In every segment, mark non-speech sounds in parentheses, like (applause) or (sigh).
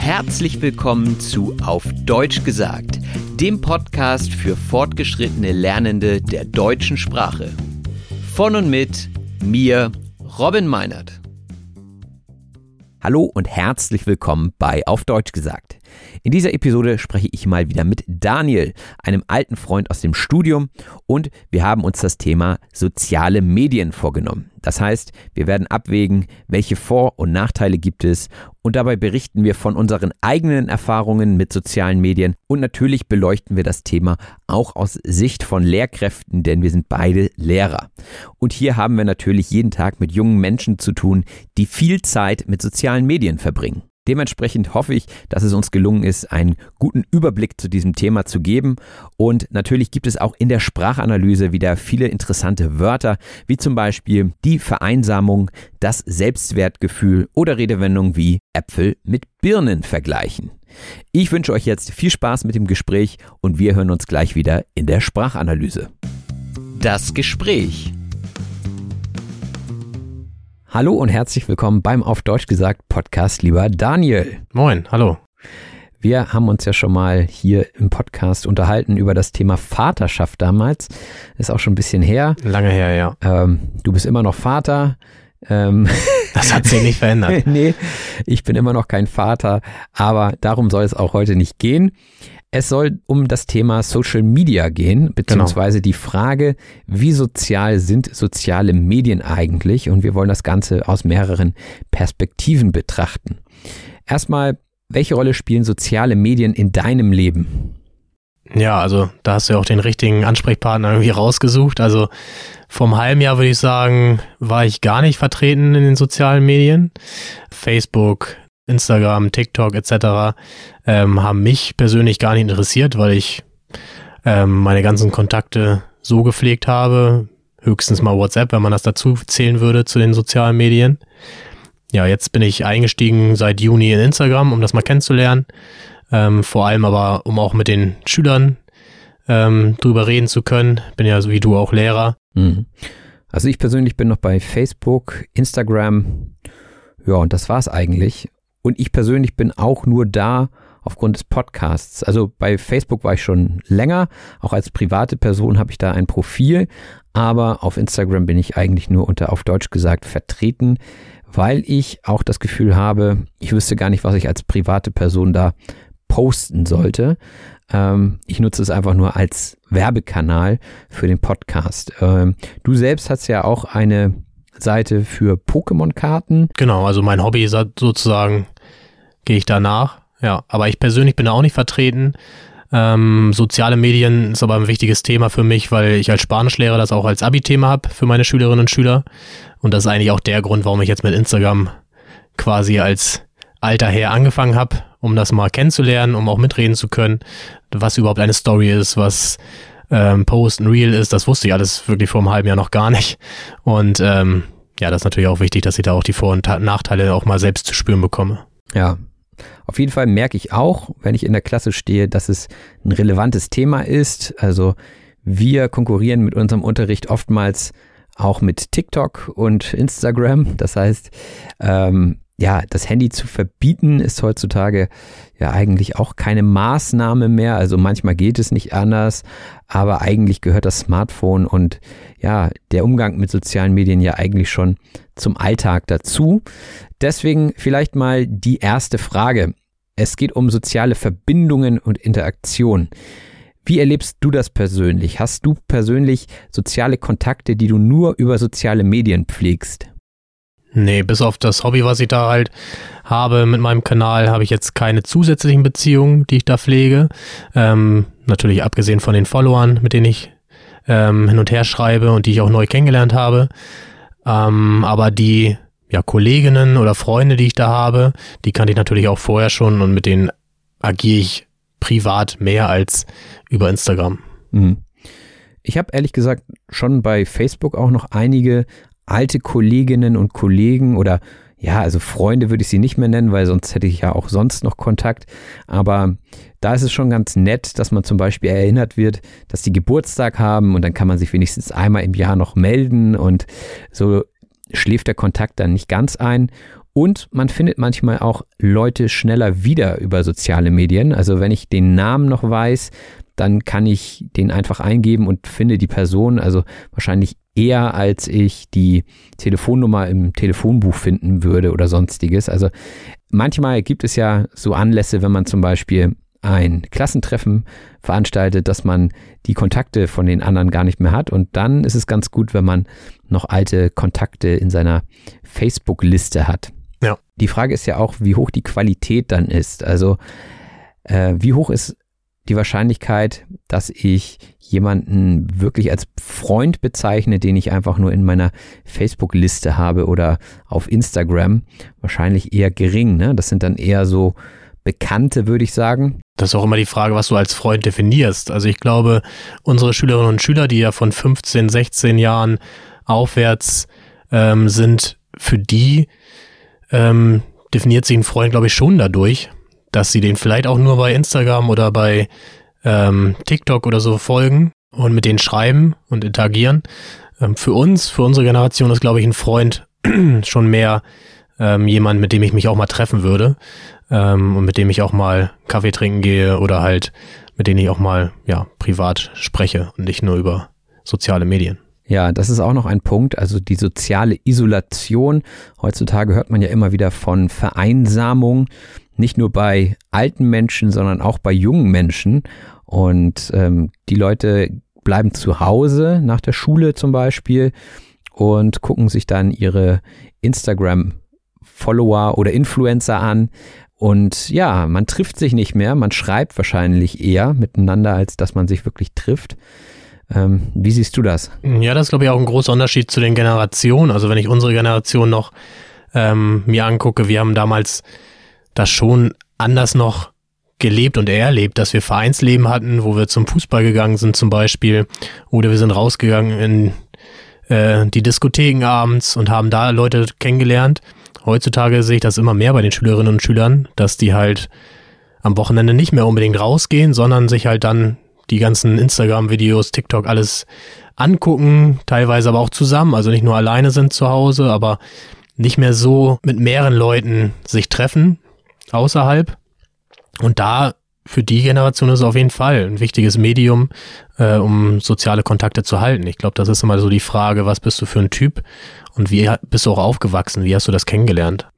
Herzlich willkommen zu Auf Deutsch gesagt, dem Podcast für fortgeschrittene Lernende der deutschen Sprache. Von und mit mir, Robin Meinert. Hallo und herzlich willkommen bei Auf Deutsch gesagt. In dieser Episode spreche ich mal wieder mit Daniel, einem alten Freund aus dem Studium, und wir haben uns das Thema soziale Medien vorgenommen. Das heißt, wir werden abwägen, welche Vor- und Nachteile gibt es und dabei berichten wir von unseren eigenen Erfahrungen mit sozialen Medien und natürlich beleuchten wir das Thema auch aus Sicht von Lehrkräften, denn wir sind beide Lehrer. Und hier haben wir natürlich jeden Tag mit jungen Menschen zu tun, die viel Zeit mit sozialen Medien verbringen. Dementsprechend hoffe ich, dass es uns gelungen ist, einen guten Überblick zu diesem Thema zu geben. Und natürlich gibt es auch in der Sprachanalyse wieder viele interessante Wörter, wie zum Beispiel die Vereinsamung, das Selbstwertgefühl oder Redewendungen wie Äpfel mit Birnen vergleichen. Ich wünsche euch jetzt viel Spaß mit dem Gespräch und wir hören uns gleich wieder in der Sprachanalyse. Das Gespräch. Hallo und herzlich willkommen beim Auf Deutsch gesagt Podcast, lieber Daniel. Moin, hallo. Wir haben uns ja schon mal hier im Podcast unterhalten über das Thema Vaterschaft damals. Ist auch schon ein bisschen her. Lange her, ja. Ähm, du bist immer noch Vater. Ähm (laughs) das hat sich nicht verändert. (laughs) nee, ich bin immer noch kein Vater, aber darum soll es auch heute nicht gehen. Es soll um das Thema Social Media gehen, beziehungsweise genau. die Frage, wie sozial sind soziale Medien eigentlich? Und wir wollen das Ganze aus mehreren Perspektiven betrachten. Erstmal, welche Rolle spielen soziale Medien in deinem Leben? Ja, also da hast du ja auch den richtigen Ansprechpartner irgendwie rausgesucht. Also vom halben Jahr würde ich sagen, war ich gar nicht vertreten in den sozialen Medien. Facebook, Instagram, TikTok etc. Ähm, haben mich persönlich gar nicht interessiert, weil ich ähm, meine ganzen Kontakte so gepflegt habe. Höchstens mal WhatsApp, wenn man das dazu zählen würde zu den sozialen Medien. Ja, jetzt bin ich eingestiegen seit Juni in Instagram, um das mal kennenzulernen. Ähm, vor allem aber, um auch mit den Schülern ähm, drüber reden zu können. Bin ja so wie du auch Lehrer. Mhm. Also ich persönlich bin noch bei Facebook, Instagram. Ja, und das war's eigentlich. Und ich persönlich bin auch nur da aufgrund des Podcasts. Also bei Facebook war ich schon länger. Auch als private Person habe ich da ein Profil. Aber auf Instagram bin ich eigentlich nur unter auf Deutsch gesagt vertreten, weil ich auch das Gefühl habe, ich wüsste gar nicht, was ich als private Person da posten sollte. Ähm, ich nutze es einfach nur als Werbekanal für den Podcast. Ähm, du selbst hast ja auch eine Seite für Pokémon-Karten. Genau, also mein Hobby ist sozusagen, gehe ich danach. Ja, aber ich persönlich bin da auch nicht vertreten. Ähm, soziale Medien ist aber ein wichtiges Thema für mich, weil ich als Spanischlehrer das auch als Abi-Thema habe für meine Schülerinnen und Schüler. Und das ist eigentlich auch der Grund, warum ich jetzt mit Instagram quasi als alter Herr angefangen habe, um das mal kennenzulernen, um auch mitreden zu können, was überhaupt eine Story ist, was ähm, Post und Real ist, das wusste ich alles wirklich vor einem halben Jahr noch gar nicht. Und ähm, ja, das ist natürlich auch wichtig, dass ich da auch die Vor- und Nachteile auch mal selbst zu spüren bekomme. Ja, auf jeden Fall merke ich auch, wenn ich in der Klasse stehe, dass es ein relevantes Thema ist. Also wir konkurrieren mit unserem Unterricht oftmals auch mit TikTok und Instagram. Das heißt, ähm, ja, das Handy zu verbieten ist heutzutage ja eigentlich auch keine Maßnahme mehr. Also manchmal geht es nicht anders, aber eigentlich gehört das Smartphone und ja, der Umgang mit sozialen Medien ja eigentlich schon zum Alltag dazu. Deswegen vielleicht mal die erste Frage. Es geht um soziale Verbindungen und Interaktion. Wie erlebst du das persönlich? Hast du persönlich soziale Kontakte, die du nur über soziale Medien pflegst? Nee, bis auf das Hobby, was ich da halt habe mit meinem Kanal, habe ich jetzt keine zusätzlichen Beziehungen, die ich da pflege. Ähm, natürlich abgesehen von den Followern, mit denen ich ähm, hin und her schreibe und die ich auch neu kennengelernt habe. Ähm, aber die ja, Kolleginnen oder Freunde, die ich da habe, die kannte ich natürlich auch vorher schon und mit denen agiere ich privat mehr als über Instagram. Mhm. Ich habe ehrlich gesagt schon bei Facebook auch noch einige alte Kolleginnen und Kollegen oder ja, also Freunde würde ich sie nicht mehr nennen, weil sonst hätte ich ja auch sonst noch Kontakt. Aber da ist es schon ganz nett, dass man zum Beispiel erinnert wird, dass die Geburtstag haben und dann kann man sich wenigstens einmal im Jahr noch melden und so schläft der Kontakt dann nicht ganz ein. Und man findet manchmal auch Leute schneller wieder über soziale Medien. Also wenn ich den Namen noch weiß, dann kann ich den einfach eingeben und finde die Person, also wahrscheinlich eher als ich die Telefonnummer im Telefonbuch finden würde oder sonstiges. Also manchmal gibt es ja so Anlässe, wenn man zum Beispiel ein Klassentreffen veranstaltet, dass man die Kontakte von den anderen gar nicht mehr hat. Und dann ist es ganz gut, wenn man noch alte Kontakte in seiner Facebook-Liste hat. Ja. Die Frage ist ja auch, wie hoch die Qualität dann ist. Also äh, wie hoch ist die Wahrscheinlichkeit, dass ich jemanden wirklich als Freund bezeichne, den ich einfach nur in meiner Facebook-Liste habe oder auf Instagram, wahrscheinlich eher gering. Ne? Das sind dann eher so Bekannte, würde ich sagen. Das ist auch immer die Frage, was du als Freund definierst. Also ich glaube, unsere Schülerinnen und Schüler, die ja von 15, 16 Jahren aufwärts ähm, sind, für die ähm, definiert sich ein Freund, glaube ich, schon dadurch, dass sie den vielleicht auch nur bei Instagram oder bei ähm, TikTok oder so folgen und mit denen schreiben und interagieren. Ähm, für uns, für unsere Generation ist, glaube ich, ein Freund (clears throat) schon mehr ähm, jemand, mit dem ich mich auch mal treffen würde ähm, und mit dem ich auch mal Kaffee trinken gehe oder halt mit denen ich auch mal ja privat spreche und nicht nur über soziale Medien. Ja, das ist auch noch ein Punkt, also die soziale Isolation. Heutzutage hört man ja immer wieder von Vereinsamung, nicht nur bei alten Menschen, sondern auch bei jungen Menschen. Und ähm, die Leute bleiben zu Hause nach der Schule zum Beispiel und gucken sich dann ihre Instagram-Follower oder Influencer an. Und ja, man trifft sich nicht mehr, man schreibt wahrscheinlich eher miteinander, als dass man sich wirklich trifft. Ähm, wie siehst du das? Ja, das ist, glaube ich, auch ein großer Unterschied zu den Generationen. Also wenn ich unsere Generation noch ähm, mir angucke, wir haben damals das schon anders noch gelebt und erlebt, dass wir Vereinsleben hatten, wo wir zum Fußball gegangen sind zum Beispiel, oder wir sind rausgegangen in äh, die Diskotheken abends und haben da Leute kennengelernt. Heutzutage sehe ich das immer mehr bei den Schülerinnen und Schülern, dass die halt am Wochenende nicht mehr unbedingt rausgehen, sondern sich halt dann die ganzen Instagram-Videos, TikTok, alles angucken, teilweise aber auch zusammen, also nicht nur alleine sind zu Hause, aber nicht mehr so mit mehreren Leuten sich treffen außerhalb. Und da für die Generation ist es auf jeden Fall ein wichtiges Medium, äh, um soziale Kontakte zu halten. Ich glaube, das ist immer so die Frage, was bist du für ein Typ und wie bist du auch aufgewachsen? Wie hast du das kennengelernt?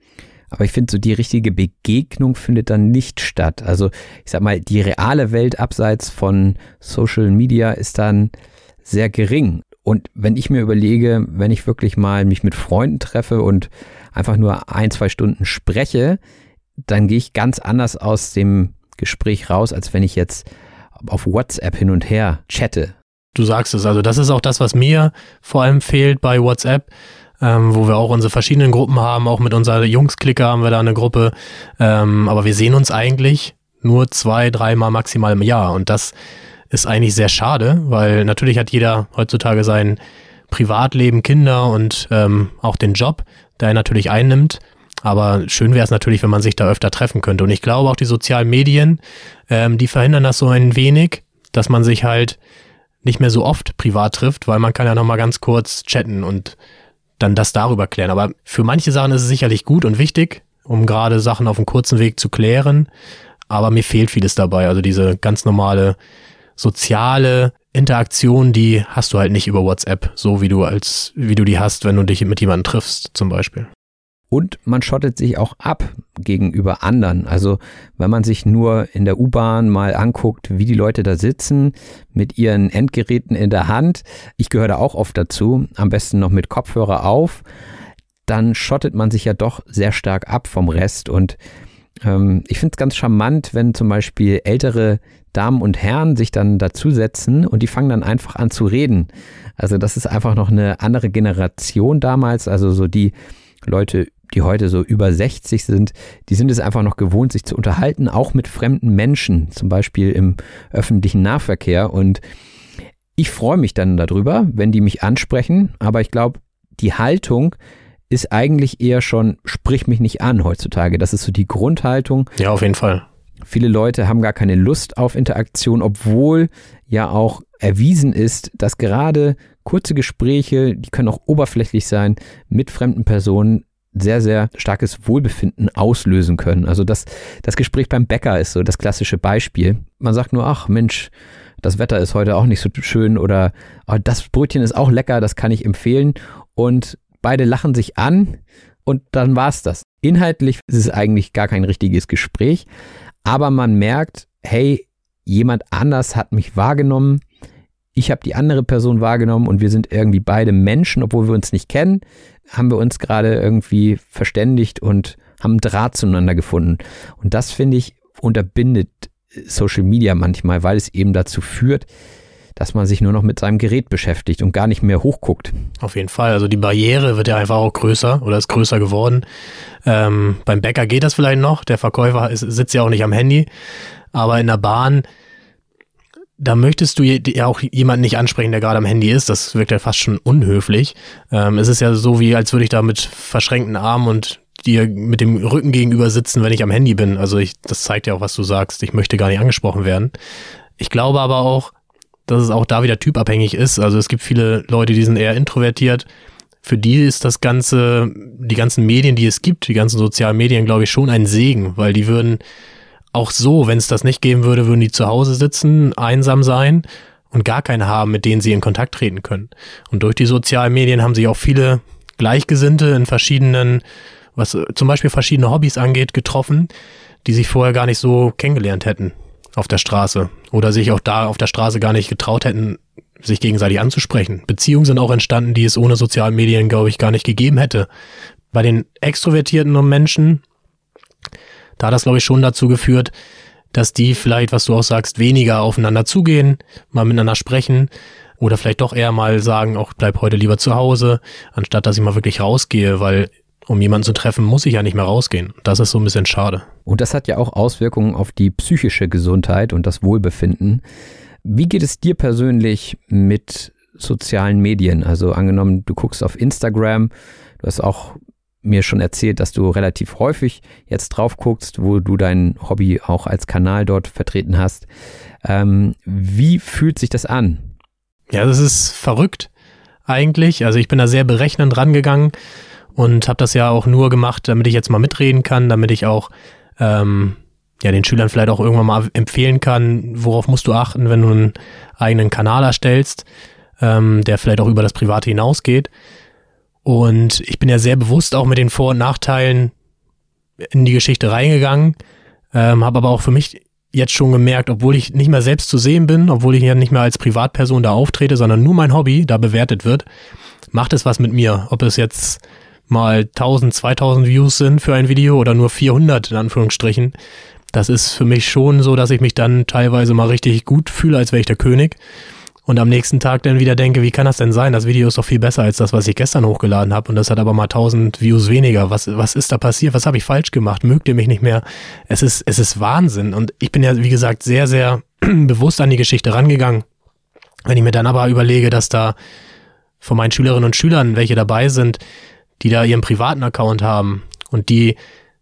Aber ich finde, so die richtige Begegnung findet dann nicht statt. Also ich sag mal, die reale Welt abseits von Social Media ist dann sehr gering. Und wenn ich mir überlege, wenn ich wirklich mal mich mit Freunden treffe und einfach nur ein, zwei Stunden spreche, dann gehe ich ganz anders aus dem Gespräch raus, als wenn ich jetzt auf WhatsApp hin und her chatte. Du sagst es, also das ist auch das, was mir vor allem fehlt bei WhatsApp ähm, wo wir auch unsere verschiedenen Gruppen haben. Auch mit unserer Jungs-Clicker haben wir da eine Gruppe. Ähm, aber wir sehen uns eigentlich nur zwei, dreimal maximal im Jahr. Und das ist eigentlich sehr schade, weil natürlich hat jeder heutzutage sein Privatleben, Kinder und ähm, auch den Job, der er natürlich einnimmt. Aber schön wäre es natürlich, wenn man sich da öfter treffen könnte. Und ich glaube auch die sozialen Medien, ähm, die verhindern das so ein wenig, dass man sich halt nicht mehr so oft privat trifft, weil man kann ja nochmal ganz kurz chatten und dann das darüber klären. Aber für manche Sachen ist es sicherlich gut und wichtig, um gerade Sachen auf einem kurzen Weg zu klären. Aber mir fehlt vieles dabei. Also diese ganz normale soziale Interaktion, die hast du halt nicht über WhatsApp, so wie du als, wie du die hast, wenn du dich mit jemandem triffst, zum Beispiel. Und man schottet sich auch ab gegenüber anderen. Also wenn man sich nur in der U-Bahn mal anguckt, wie die Leute da sitzen mit ihren Endgeräten in der Hand, ich gehöre da auch oft dazu, am besten noch mit Kopfhörer auf, dann schottet man sich ja doch sehr stark ab vom Rest. Und ähm, ich finde es ganz charmant, wenn zum Beispiel ältere Damen und Herren sich dann dazusetzen und die fangen dann einfach an zu reden. Also das ist einfach noch eine andere Generation damals, also so die Leute die heute so über 60 sind, die sind es einfach noch gewohnt, sich zu unterhalten, auch mit fremden Menschen, zum Beispiel im öffentlichen Nahverkehr. Und ich freue mich dann darüber, wenn die mich ansprechen, aber ich glaube, die Haltung ist eigentlich eher schon, sprich mich nicht an heutzutage. Das ist so die Grundhaltung. Ja, auf jeden Fall. Viele Leute haben gar keine Lust auf Interaktion, obwohl ja auch erwiesen ist, dass gerade kurze Gespräche, die können auch oberflächlich sein, mit fremden Personen sehr, sehr starkes Wohlbefinden auslösen können. Also das, das Gespräch beim Bäcker ist so das klassische Beispiel. Man sagt nur, ach Mensch, das Wetter ist heute auch nicht so schön oder oh, das Brötchen ist auch lecker, das kann ich empfehlen. Und beide lachen sich an und dann war's das. Inhaltlich ist es eigentlich gar kein richtiges Gespräch, aber man merkt, hey, jemand anders hat mich wahrgenommen, ich habe die andere Person wahrgenommen und wir sind irgendwie beide Menschen, obwohl wir uns nicht kennen, haben wir uns gerade irgendwie verständigt und haben Draht zueinander gefunden. Und das finde ich unterbindet Social Media manchmal, weil es eben dazu führt, dass man sich nur noch mit seinem Gerät beschäftigt und gar nicht mehr hochguckt. Auf jeden Fall. Also die Barriere wird ja einfach auch größer oder ist größer geworden. Ähm, beim Bäcker geht das vielleicht noch. Der Verkäufer ist, sitzt ja auch nicht am Handy. Aber in der Bahn da möchtest du ja auch jemanden nicht ansprechen, der gerade am Handy ist. Das wirkt ja fast schon unhöflich. Ähm, es ist ja so wie, als würde ich da mit verschränkten Armen und dir mit dem Rücken gegenüber sitzen, wenn ich am Handy bin. Also ich, das zeigt ja auch, was du sagst. Ich möchte gar nicht angesprochen werden. Ich glaube aber auch, dass es auch da wieder typabhängig ist. Also es gibt viele Leute, die sind eher introvertiert. Für die ist das ganze, die ganzen Medien, die es gibt, die ganzen sozialen Medien, glaube ich, schon ein Segen, weil die würden auch so, wenn es das nicht geben würde, würden die zu Hause sitzen, einsam sein und gar keine haben, mit denen sie in Kontakt treten können. Und durch die sozialen Medien haben sich auch viele Gleichgesinnte in verschiedenen, was zum Beispiel verschiedene Hobbys angeht, getroffen, die sich vorher gar nicht so kennengelernt hätten auf der Straße oder sich auch da auf der Straße gar nicht getraut hätten, sich gegenseitig anzusprechen. Beziehungen sind auch entstanden, die es ohne soziale Medien, glaube ich, gar nicht gegeben hätte. Bei den extrovertierten Menschen da hat das, glaube ich, schon dazu geführt, dass die vielleicht, was du auch sagst, weniger aufeinander zugehen, mal miteinander sprechen oder vielleicht doch eher mal sagen, auch bleib heute lieber zu Hause, anstatt dass ich mal wirklich rausgehe, weil um jemanden zu treffen, muss ich ja nicht mehr rausgehen. Das ist so ein bisschen schade. Und das hat ja auch Auswirkungen auf die psychische Gesundheit und das Wohlbefinden. Wie geht es dir persönlich mit sozialen Medien? Also angenommen, du guckst auf Instagram, du hast auch mir schon erzählt, dass du relativ häufig jetzt drauf guckst, wo du dein Hobby auch als Kanal dort vertreten hast. Ähm, wie fühlt sich das an? Ja, das ist verrückt eigentlich. Also ich bin da sehr berechnend rangegangen und habe das ja auch nur gemacht, damit ich jetzt mal mitreden kann, damit ich auch ähm, ja den Schülern vielleicht auch irgendwann mal empfehlen kann, worauf musst du achten, wenn du einen eigenen Kanal erstellst, ähm, der vielleicht auch über das Private hinausgeht. Und ich bin ja sehr bewusst auch mit den Vor- und Nachteilen in die Geschichte reingegangen, ähm, habe aber auch für mich jetzt schon gemerkt, obwohl ich nicht mehr selbst zu sehen bin, obwohl ich ja nicht mehr als Privatperson da auftrete, sondern nur mein Hobby da bewertet wird, macht es was mit mir. Ob es jetzt mal 1000, 2000 Views sind für ein Video oder nur 400 in Anführungsstrichen. Das ist für mich schon so, dass ich mich dann teilweise mal richtig gut fühle, als wäre ich der König und am nächsten Tag dann wieder denke, wie kann das denn sein? Das Video ist doch viel besser als das, was ich gestern hochgeladen habe und das hat aber mal 1000 Views weniger. Was, was ist da passiert? Was habe ich falsch gemacht? Mögt ihr mich nicht mehr? Es ist, es ist Wahnsinn und ich bin ja, wie gesagt, sehr, sehr (clears throat) bewusst an die Geschichte rangegangen. Wenn ich mir dann aber überlege, dass da von meinen Schülerinnen und Schülern welche dabei sind, die da ihren privaten Account haben und die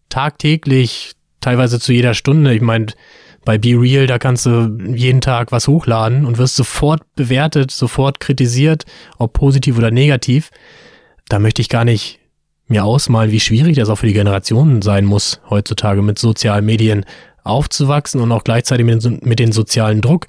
tagtäglich, teilweise zu jeder Stunde, ich meine, bei Be Real, da kannst du jeden Tag was hochladen und wirst sofort bewertet, sofort kritisiert, ob positiv oder negativ. Da möchte ich gar nicht mir ausmalen, wie schwierig das auch für die Generationen sein muss, heutzutage mit sozialen Medien aufzuwachsen und auch gleichzeitig mit, mit den sozialen Druck,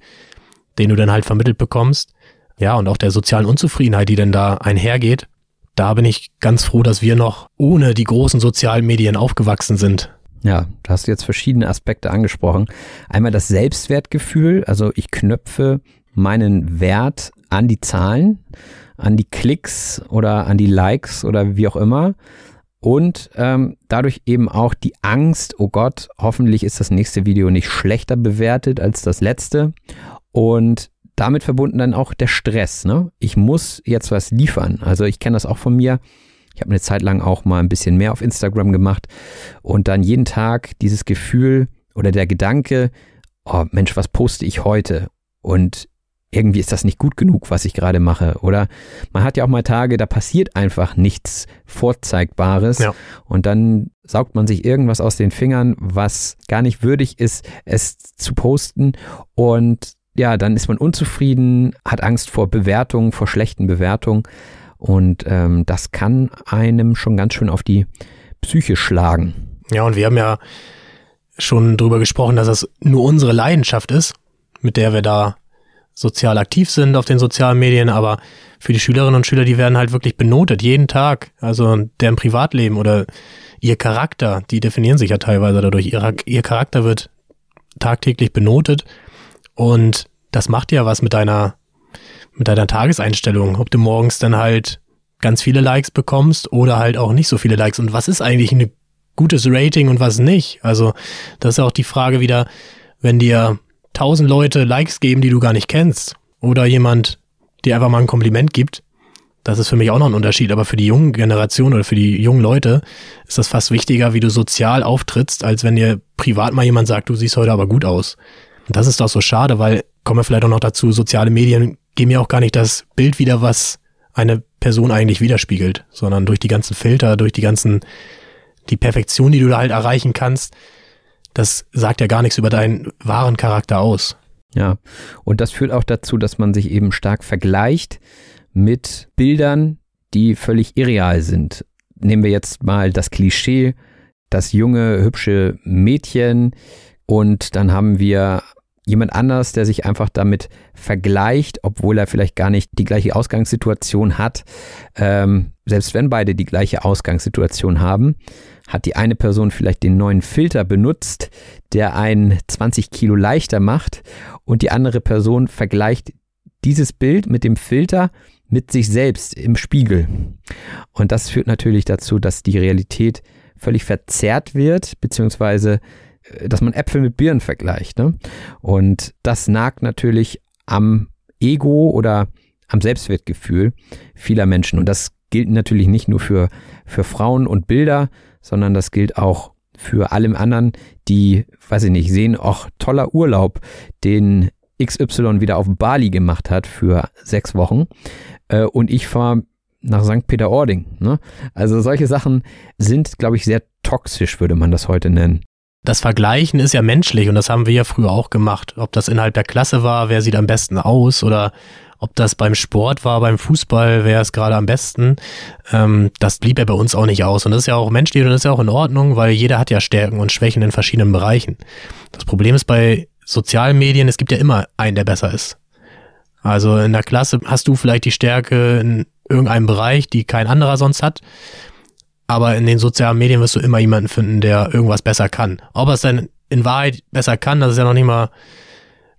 den du dann halt vermittelt bekommst. Ja, und auch der sozialen Unzufriedenheit, die dann da einhergeht. Da bin ich ganz froh, dass wir noch ohne die großen sozialen Medien aufgewachsen sind. Ja, da hast du jetzt verschiedene Aspekte angesprochen. Einmal das Selbstwertgefühl, also ich knöpfe meinen Wert an die Zahlen, an die Klicks oder an die Likes oder wie auch immer. Und ähm, dadurch eben auch die Angst, oh Gott, hoffentlich ist das nächste Video nicht schlechter bewertet als das letzte. Und damit verbunden dann auch der Stress. Ne? Ich muss jetzt was liefern. Also ich kenne das auch von mir. Ich habe eine Zeit lang auch mal ein bisschen mehr auf Instagram gemacht und dann jeden Tag dieses Gefühl oder der Gedanke, oh Mensch, was poste ich heute? Und irgendwie ist das nicht gut genug, was ich gerade mache. Oder man hat ja auch mal Tage, da passiert einfach nichts Vorzeigbares. Ja. Und dann saugt man sich irgendwas aus den Fingern, was gar nicht würdig ist, es zu posten. Und ja, dann ist man unzufrieden, hat Angst vor Bewertungen, vor schlechten Bewertungen. Und ähm, das kann einem schon ganz schön auf die Psyche schlagen. Ja, und wir haben ja schon drüber gesprochen, dass das nur unsere Leidenschaft ist, mit der wir da sozial aktiv sind auf den sozialen Medien, aber für die Schülerinnen und Schüler, die werden halt wirklich benotet, jeden Tag. Also deren Privatleben oder ihr Charakter, die definieren sich ja teilweise dadurch. Ihr, ihr Charakter wird tagtäglich benotet und das macht ja was mit deiner mit deiner Tageseinstellung, ob du morgens dann halt ganz viele Likes bekommst oder halt auch nicht so viele Likes. Und was ist eigentlich ein gutes Rating und was nicht? Also, das ist auch die Frage wieder, wenn dir tausend Leute Likes geben, die du gar nicht kennst, oder jemand dir einfach mal ein Kompliment gibt, das ist für mich auch noch ein Unterschied. Aber für die jungen Generation oder für die jungen Leute ist das fast wichtiger, wie du sozial auftrittst, als wenn dir privat mal jemand sagt, du siehst heute aber gut aus. Und das ist doch so schade, weil, kommen wir vielleicht auch noch dazu, soziale Medien geben ja auch gar nicht das Bild wieder, was eine Person eigentlich widerspiegelt, sondern durch die ganzen Filter, durch die ganzen, die Perfektion, die du da halt erreichen kannst, das sagt ja gar nichts über deinen wahren Charakter aus. Ja, und das führt auch dazu, dass man sich eben stark vergleicht mit Bildern, die völlig irreal sind. Nehmen wir jetzt mal das Klischee, das junge, hübsche Mädchen und dann haben wir jemand anders, der sich einfach damit vergleicht, obwohl er vielleicht gar nicht die gleiche Ausgangssituation hat. Ähm, selbst wenn beide die gleiche Ausgangssituation haben, hat die eine Person vielleicht den neuen Filter benutzt, der einen 20 Kilo leichter macht und die andere Person vergleicht dieses Bild mit dem Filter mit sich selbst im Spiegel. Und das führt natürlich dazu, dass die Realität völlig verzerrt wird, beziehungsweise dass man Äpfel mit Birnen vergleicht. Ne? Und das nagt natürlich am Ego oder am Selbstwertgefühl vieler Menschen. Und das gilt natürlich nicht nur für, für Frauen und Bilder, sondern das gilt auch für allem anderen, die, weiß ich nicht, sehen, auch toller Urlaub, den XY wieder auf Bali gemacht hat für sechs Wochen. Äh, und ich fahre nach St. Peter-Ording. Ne? Also solche Sachen sind, glaube ich, sehr toxisch, würde man das heute nennen. Das Vergleichen ist ja menschlich und das haben wir ja früher auch gemacht. Ob das innerhalb der Klasse war, wer sieht am besten aus oder ob das beim Sport war, beim Fußball, wer ist gerade am besten. Ähm, das blieb ja bei uns auch nicht aus. Und das ist ja auch menschlich und das ist ja auch in Ordnung, weil jeder hat ja Stärken und Schwächen in verschiedenen Bereichen. Das Problem ist bei sozialen Medien, es gibt ja immer einen, der besser ist. Also in der Klasse hast du vielleicht die Stärke in irgendeinem Bereich, die kein anderer sonst hat. Aber in den sozialen Medien wirst du immer jemanden finden, der irgendwas besser kann. Ob er es dann in Wahrheit besser kann, das ist ja noch nicht mal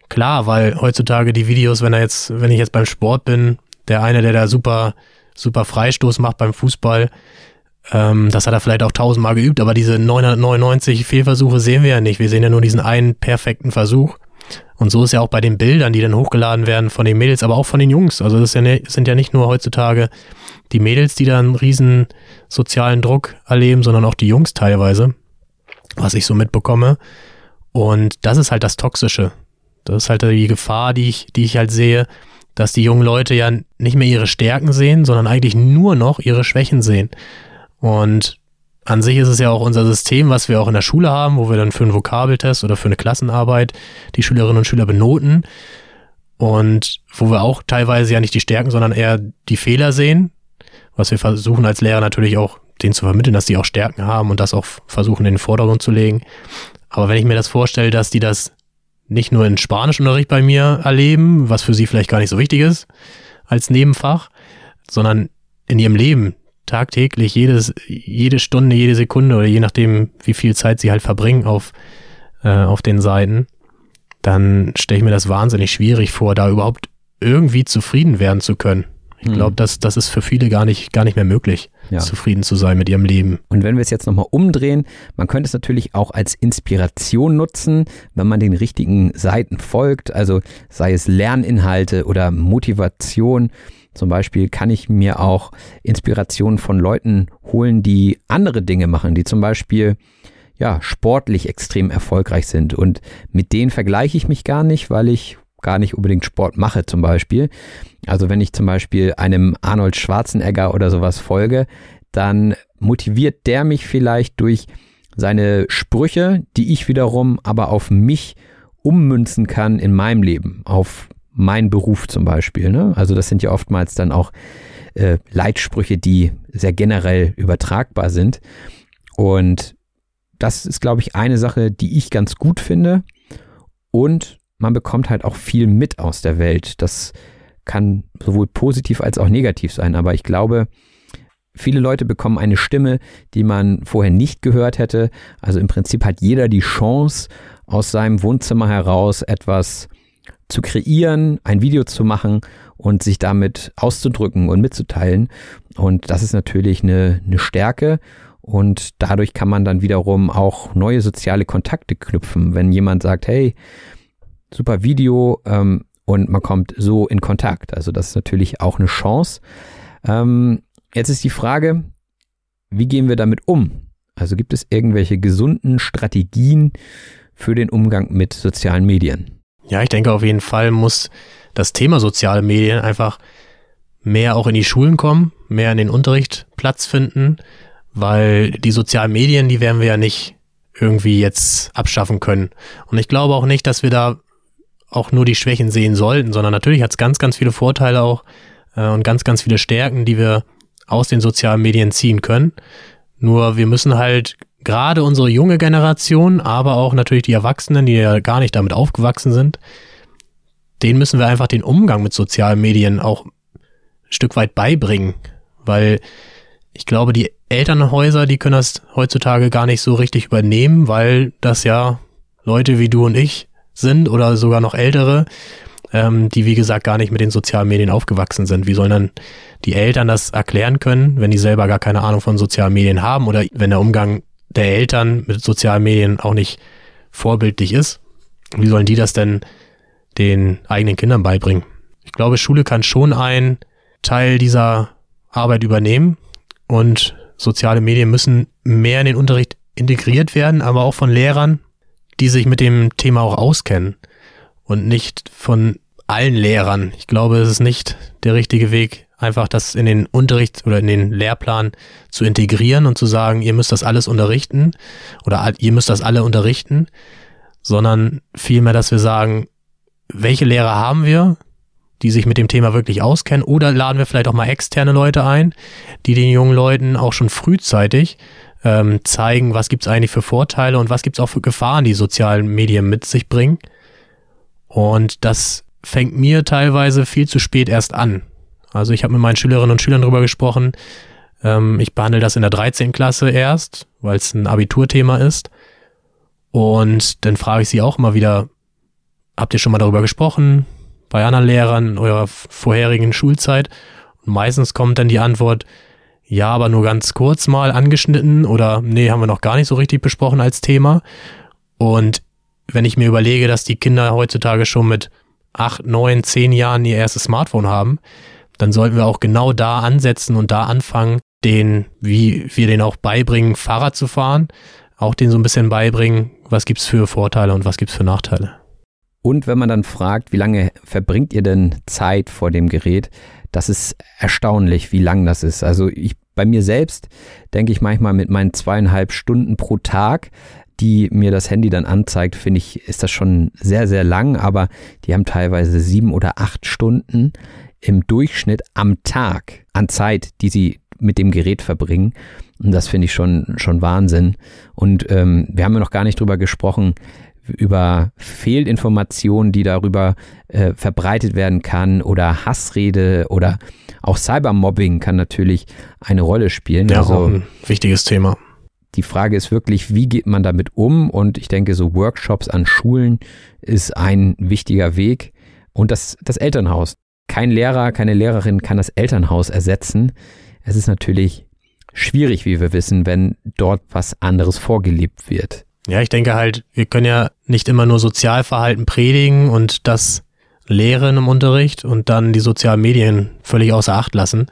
klar, weil heutzutage die Videos, wenn er jetzt, wenn ich jetzt beim Sport bin, der eine, der da super, super Freistoß macht beim Fußball, ähm, das hat er vielleicht auch tausendmal geübt, aber diese 999 Fehlversuche sehen wir ja nicht. Wir sehen ja nur diesen einen perfekten Versuch. Und so ist ja auch bei den Bildern, die dann hochgeladen werden von den Mädels, aber auch von den Jungs. Also das sind ja nicht nur heutzutage die Mädels, die da einen riesen sozialen Druck erleben, sondern auch die Jungs teilweise, was ich so mitbekomme. Und das ist halt das Toxische. Das ist halt die Gefahr, die ich, die ich halt sehe, dass die jungen Leute ja nicht mehr ihre Stärken sehen, sondern eigentlich nur noch ihre Schwächen sehen. Und an sich ist es ja auch unser System, was wir auch in der Schule haben, wo wir dann für einen Vokabeltest oder für eine Klassenarbeit die Schülerinnen und Schüler benoten. Und wo wir auch teilweise ja nicht die Stärken, sondern eher die Fehler sehen, was wir versuchen als Lehrer natürlich auch denen zu vermitteln, dass die auch Stärken haben und das auch versuchen in den Vordergrund zu legen. Aber wenn ich mir das vorstelle, dass die das nicht nur in Spanischunterricht bei mir erleben, was für sie vielleicht gar nicht so wichtig ist als Nebenfach, sondern in ihrem Leben tagtäglich, jedes, jede Stunde, jede Sekunde oder je nachdem, wie viel Zeit sie halt verbringen auf, äh, auf den Seiten, dann stelle ich mir das wahnsinnig schwierig vor, da überhaupt irgendwie zufrieden werden zu können. Ich hm. glaube, das, das ist für viele gar nicht, gar nicht mehr möglich, ja. zufrieden zu sein mit ihrem Leben. Und wenn wir es jetzt nochmal umdrehen, man könnte es natürlich auch als Inspiration nutzen, wenn man den richtigen Seiten folgt, also sei es Lerninhalte oder Motivation. Zum Beispiel kann ich mir auch Inspiration von Leuten holen, die andere Dinge machen, die zum Beispiel ja, sportlich extrem erfolgreich sind. Und mit denen vergleiche ich mich gar nicht, weil ich gar nicht unbedingt Sport mache zum Beispiel. Also wenn ich zum Beispiel einem Arnold Schwarzenegger oder sowas folge, dann motiviert der mich vielleicht durch seine Sprüche, die ich wiederum aber auf mich ummünzen kann in meinem Leben, auf mein Beruf zum Beispiel. Ne? Also das sind ja oftmals dann auch äh, Leitsprüche, die sehr generell übertragbar sind. Und das ist, glaube ich, eine Sache, die ich ganz gut finde. Und man bekommt halt auch viel mit aus der Welt. Das kann sowohl positiv als auch negativ sein. Aber ich glaube, viele Leute bekommen eine Stimme, die man vorher nicht gehört hätte. Also im Prinzip hat jeder die Chance, aus seinem Wohnzimmer heraus etwas zu kreieren, ein Video zu machen und sich damit auszudrücken und mitzuteilen. Und das ist natürlich eine, eine Stärke. Und dadurch kann man dann wiederum auch neue soziale Kontakte knüpfen. Wenn jemand sagt, hey, super Video ähm, und man kommt so in Kontakt. Also das ist natürlich auch eine Chance. Ähm, jetzt ist die Frage, wie gehen wir damit um? Also gibt es irgendwelche gesunden Strategien für den Umgang mit sozialen Medien? Ja, ich denke auf jeden Fall muss das Thema soziale Medien einfach mehr auch in die Schulen kommen, mehr in den Unterricht Platz finden, weil die sozialen Medien, die werden wir ja nicht irgendwie jetzt abschaffen können. Und ich glaube auch nicht, dass wir da auch nur die Schwächen sehen sollten, sondern natürlich hat es ganz, ganz viele Vorteile auch äh, und ganz, ganz viele Stärken, die wir aus den sozialen Medien ziehen können. Nur wir müssen halt gerade unsere junge Generation, aber auch natürlich die Erwachsenen, die ja gar nicht damit aufgewachsen sind, denen müssen wir einfach den Umgang mit sozialen Medien auch ein Stück weit beibringen, weil ich glaube, die Elternhäuser, die können das heutzutage gar nicht so richtig übernehmen, weil das ja Leute wie du und ich sind oder sogar noch ältere, ähm, die wie gesagt gar nicht mit den sozialen Medien aufgewachsen sind. Wie sollen dann die Eltern das erklären können, wenn die selber gar keine Ahnung von sozialen Medien haben oder wenn der Umgang der Eltern mit sozialen Medien auch nicht vorbildlich ist, wie sollen die das denn den eigenen Kindern beibringen? Ich glaube, Schule kann schon ein Teil dieser Arbeit übernehmen und soziale Medien müssen mehr in den Unterricht integriert werden, aber auch von Lehrern, die sich mit dem Thema auch auskennen und nicht von allen Lehrern. Ich glaube, es ist nicht der richtige Weg, einfach das in den Unterricht oder in den Lehrplan zu integrieren und zu sagen, ihr müsst das alles unterrichten oder ihr müsst das alle unterrichten, sondern vielmehr, dass wir sagen, welche Lehrer haben wir, die sich mit dem Thema wirklich auskennen oder laden wir vielleicht auch mal externe Leute ein, die den jungen Leuten auch schon frühzeitig ähm, zeigen, was gibt's eigentlich für Vorteile und was gibt's auch für Gefahren, die sozialen Medien mit sich bringen. Und das fängt mir teilweise viel zu spät erst an. Also ich habe mit meinen Schülerinnen und Schülern darüber gesprochen. Ähm, ich behandle das in der 13. Klasse erst, weil es ein Abiturthema ist. Und dann frage ich sie auch immer wieder, habt ihr schon mal darüber gesprochen? Bei anderen Lehrern in eurer vorherigen Schulzeit? Und meistens kommt dann die Antwort, ja, aber nur ganz kurz mal angeschnitten oder nee, haben wir noch gar nicht so richtig besprochen als Thema. Und wenn ich mir überlege, dass die Kinder heutzutage schon mit acht, neun, zehn Jahren ihr erstes Smartphone haben, dann sollten wir auch genau da ansetzen und da anfangen, den, wie wir den auch beibringen, Fahrrad zu fahren, auch den so ein bisschen beibringen, was gibt's für Vorteile und was gibt's für Nachteile. Und wenn man dann fragt, wie lange verbringt ihr denn Zeit vor dem Gerät, das ist erstaunlich, wie lang das ist. Also ich bei mir selbst denke ich manchmal mit meinen zweieinhalb Stunden pro Tag, die mir das Handy dann anzeigt, finde ich, ist das schon sehr, sehr lang, aber die haben teilweise sieben oder acht Stunden im Durchschnitt am Tag an Zeit, die sie mit dem Gerät verbringen. Und das finde ich schon, schon Wahnsinn. Und ähm, wir haben ja noch gar nicht drüber gesprochen, über Fehlinformationen, die darüber äh, verbreitet werden kann oder Hassrede oder auch Cybermobbing kann natürlich eine Rolle spielen. Ja, also, ein wichtiges Thema. Die Frage ist wirklich, wie geht man damit um? Und ich denke, so Workshops an Schulen ist ein wichtiger Weg. Und das, das Elternhaus. Kein Lehrer, keine Lehrerin kann das Elternhaus ersetzen. Es ist natürlich schwierig, wie wir wissen, wenn dort was anderes vorgelebt wird. Ja, ich denke halt, wir können ja nicht immer nur Sozialverhalten predigen und das lehren im Unterricht und dann die sozialen Medien völlig außer Acht lassen,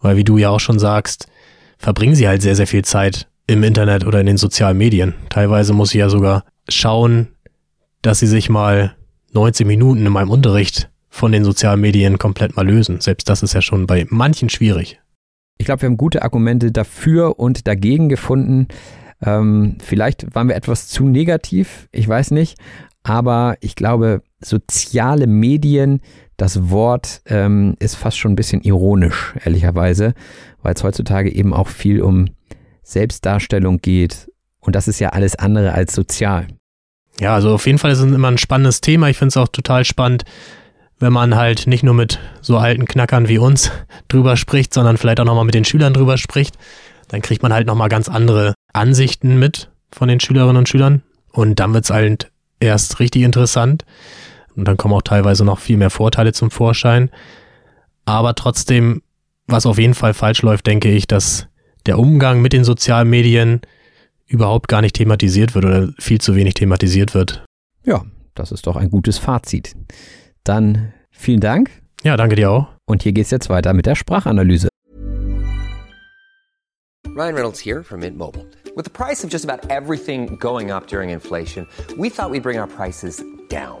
weil wie du ja auch schon sagst, verbringen sie halt sehr, sehr viel Zeit im Internet oder in den sozialen Medien. Teilweise muss ich ja sogar schauen, dass sie sich mal 19 Minuten in meinem Unterricht von den sozialen Medien komplett mal lösen. Selbst das ist ja schon bei manchen schwierig. Ich glaube, wir haben gute Argumente dafür und dagegen gefunden. Ähm, vielleicht waren wir etwas zu negativ, ich weiß nicht, aber ich glaube, soziale Medien, das Wort ähm, ist fast schon ein bisschen ironisch, ehrlicherweise, weil es heutzutage eben auch viel um Selbstdarstellung geht und das ist ja alles andere als sozial. Ja, also auf jeden Fall ist es immer ein spannendes Thema. Ich finde es auch total spannend, wenn man halt nicht nur mit so alten Knackern wie uns (laughs) drüber spricht, sondern vielleicht auch nochmal mit den Schülern drüber spricht dann kriegt man halt nochmal ganz andere Ansichten mit von den Schülerinnen und Schülern. Und dann wird es halt erst richtig interessant. Und dann kommen auch teilweise noch viel mehr Vorteile zum Vorschein. Aber trotzdem, was auf jeden Fall falsch läuft, denke ich, dass der Umgang mit den sozialen Medien überhaupt gar nicht thematisiert wird oder viel zu wenig thematisiert wird. Ja, das ist doch ein gutes Fazit. Dann vielen Dank. Ja, danke dir auch. Und hier geht es jetzt weiter mit der Sprachanalyse. Ryan Reynolds here from Mint Mobile. With the price of just about everything going up during inflation, we thought we'd bring our prices down.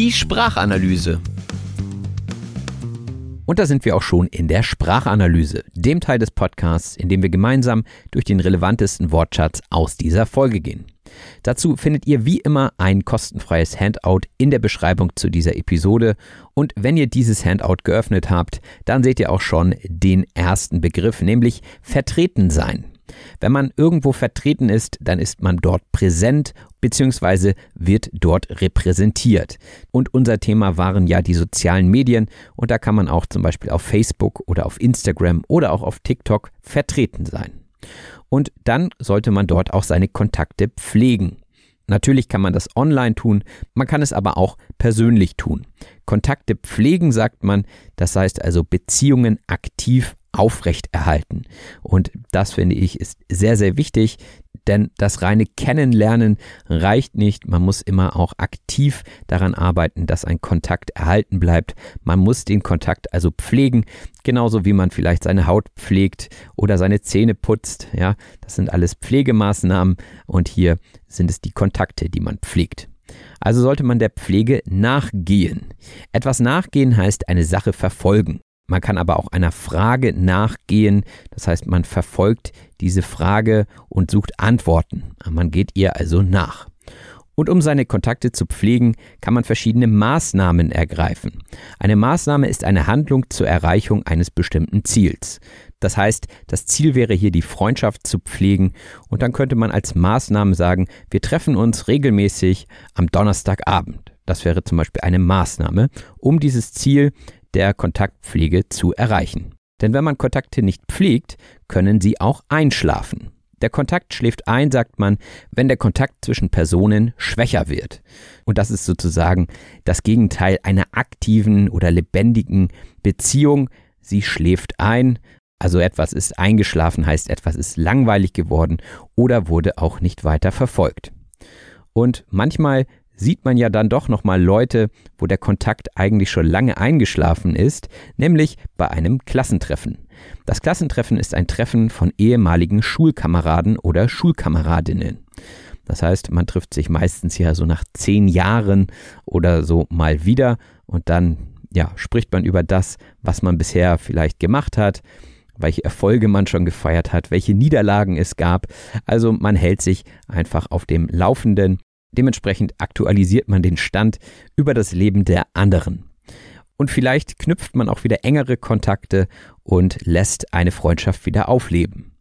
Die Sprachanalyse. Und da sind wir auch schon in der Sprachanalyse, dem Teil des Podcasts, in dem wir gemeinsam durch den relevantesten Wortschatz aus dieser Folge gehen. Dazu findet ihr wie immer ein kostenfreies Handout in der Beschreibung zu dieser Episode. Und wenn ihr dieses Handout geöffnet habt, dann seht ihr auch schon den ersten Begriff, nämlich vertreten sein. Wenn man irgendwo vertreten ist, dann ist man dort präsent bzw. wird dort repräsentiert. Und unser Thema waren ja die sozialen Medien und da kann man auch zum Beispiel auf Facebook oder auf Instagram oder auch auf TikTok vertreten sein. Und dann sollte man dort auch seine Kontakte pflegen. Natürlich kann man das online tun, man kann es aber auch persönlich tun. Kontakte pflegen, sagt man, das heißt also Beziehungen aktiv aufrechterhalten. Und das finde ich ist sehr, sehr wichtig, denn das reine Kennenlernen reicht nicht. Man muss immer auch aktiv daran arbeiten, dass ein Kontakt erhalten bleibt. Man muss den Kontakt also pflegen, genauso wie man vielleicht seine Haut pflegt oder seine Zähne putzt. Ja, das sind alles Pflegemaßnahmen und hier sind es die Kontakte, die man pflegt. Also sollte man der Pflege nachgehen. Etwas nachgehen heißt eine Sache verfolgen. Man kann aber auch einer Frage nachgehen, das heißt man verfolgt diese Frage und sucht Antworten. Man geht ihr also nach. Und um seine Kontakte zu pflegen, kann man verschiedene Maßnahmen ergreifen. Eine Maßnahme ist eine Handlung zur Erreichung eines bestimmten Ziels. Das heißt, das Ziel wäre hier die Freundschaft zu pflegen und dann könnte man als Maßnahme sagen, wir treffen uns regelmäßig am Donnerstagabend. Das wäre zum Beispiel eine Maßnahme, um dieses Ziel der Kontaktpflege zu erreichen. Denn wenn man Kontakte nicht pflegt, können sie auch einschlafen. Der Kontakt schläft ein, sagt man, wenn der Kontakt zwischen Personen schwächer wird. Und das ist sozusagen das Gegenteil einer aktiven oder lebendigen Beziehung. Sie schläft ein, also etwas ist eingeschlafen heißt etwas ist langweilig geworden oder wurde auch nicht weiter verfolgt. Und manchmal sieht man ja dann doch noch mal Leute, wo der Kontakt eigentlich schon lange eingeschlafen ist, nämlich bei einem Klassentreffen. Das Klassentreffen ist ein Treffen von ehemaligen Schulkameraden oder Schulkameradinnen. Das heißt, man trifft sich meistens ja so nach zehn Jahren oder so mal wieder und dann ja, spricht man über das, was man bisher vielleicht gemacht hat, welche Erfolge man schon gefeiert hat, welche Niederlagen es gab. Also man hält sich einfach auf dem Laufenden. Dementsprechend aktualisiert man den Stand über das Leben der anderen. Und vielleicht knüpft man auch wieder engere Kontakte und lässt eine Freundschaft wieder aufleben.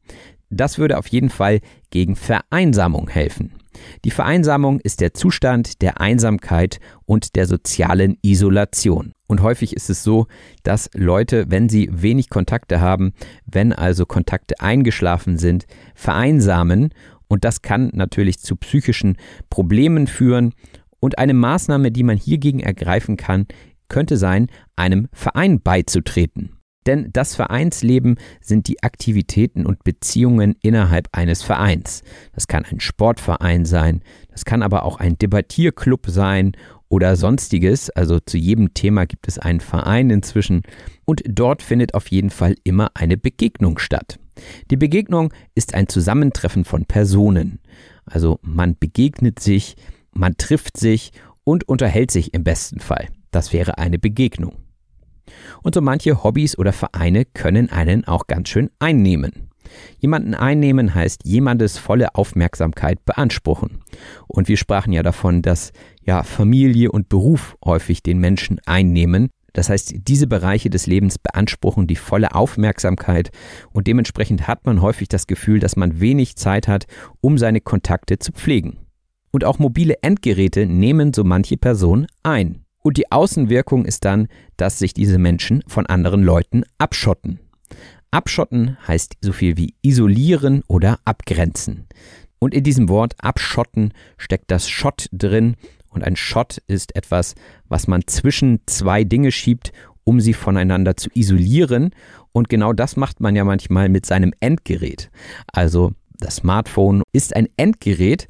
Das würde auf jeden Fall gegen Vereinsamung helfen. Die Vereinsamung ist der Zustand der Einsamkeit und der sozialen Isolation. Und häufig ist es so, dass Leute, wenn sie wenig Kontakte haben, wenn also Kontakte eingeschlafen sind, vereinsamen. Und das kann natürlich zu psychischen Problemen führen. Und eine Maßnahme, die man hiergegen ergreifen kann, könnte sein, einem Verein beizutreten. Denn das Vereinsleben sind die Aktivitäten und Beziehungen innerhalb eines Vereins. Das kann ein Sportverein sein, das kann aber auch ein Debattierclub sein oder sonstiges. Also zu jedem Thema gibt es einen Verein inzwischen und dort findet auf jeden Fall immer eine Begegnung statt. Die Begegnung ist ein Zusammentreffen von Personen. Also man begegnet sich, man trifft sich und unterhält sich im besten Fall. Das wäre eine Begegnung. Und so manche Hobbys oder Vereine können einen auch ganz schön einnehmen. Jemanden einnehmen heißt jemandes volle Aufmerksamkeit beanspruchen. Und wir sprachen ja davon, dass ja Familie und Beruf häufig den Menschen einnehmen. Das heißt, diese Bereiche des Lebens beanspruchen die volle Aufmerksamkeit und dementsprechend hat man häufig das Gefühl, dass man wenig Zeit hat, um seine Kontakte zu pflegen. Und auch mobile Endgeräte nehmen so manche Person ein. Und die Außenwirkung ist dann, dass sich diese Menschen von anderen Leuten abschotten. Abschotten heißt so viel wie isolieren oder abgrenzen. Und in diesem Wort abschotten steckt das Schott drin. Und ein Schott ist etwas, was man zwischen zwei Dinge schiebt, um sie voneinander zu isolieren. Und genau das macht man ja manchmal mit seinem Endgerät. Also das Smartphone ist ein Endgerät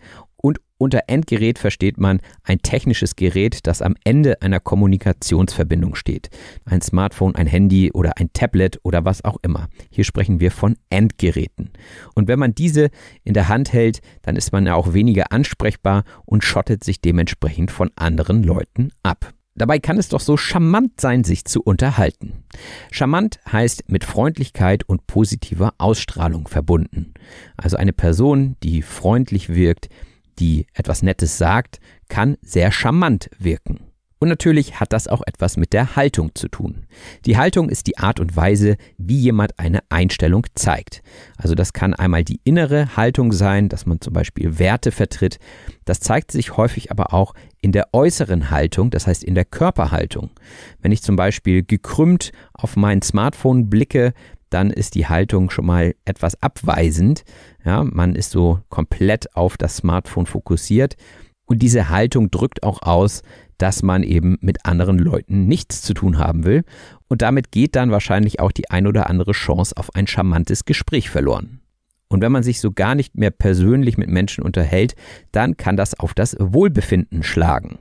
unter Endgerät versteht man ein technisches Gerät, das am Ende einer Kommunikationsverbindung steht. Ein Smartphone, ein Handy oder ein Tablet oder was auch immer. Hier sprechen wir von Endgeräten. Und wenn man diese in der Hand hält, dann ist man ja auch weniger ansprechbar und schottet sich dementsprechend von anderen Leuten ab. Dabei kann es doch so charmant sein, sich zu unterhalten. Charmant heißt mit Freundlichkeit und positiver Ausstrahlung verbunden. Also eine Person, die freundlich wirkt, die etwas Nettes sagt, kann sehr charmant wirken. Und natürlich hat das auch etwas mit der Haltung zu tun. Die Haltung ist die Art und Weise, wie jemand eine Einstellung zeigt. Also das kann einmal die innere Haltung sein, dass man zum Beispiel Werte vertritt. Das zeigt sich häufig aber auch in der äußeren Haltung, das heißt in der Körperhaltung. Wenn ich zum Beispiel gekrümmt auf mein Smartphone blicke, dann ist die Haltung schon mal etwas abweisend. Ja, man ist so komplett auf das Smartphone fokussiert. Und diese Haltung drückt auch aus, dass man eben mit anderen Leuten nichts zu tun haben will. Und damit geht dann wahrscheinlich auch die ein oder andere Chance auf ein charmantes Gespräch verloren. Und wenn man sich so gar nicht mehr persönlich mit Menschen unterhält, dann kann das auf das Wohlbefinden schlagen.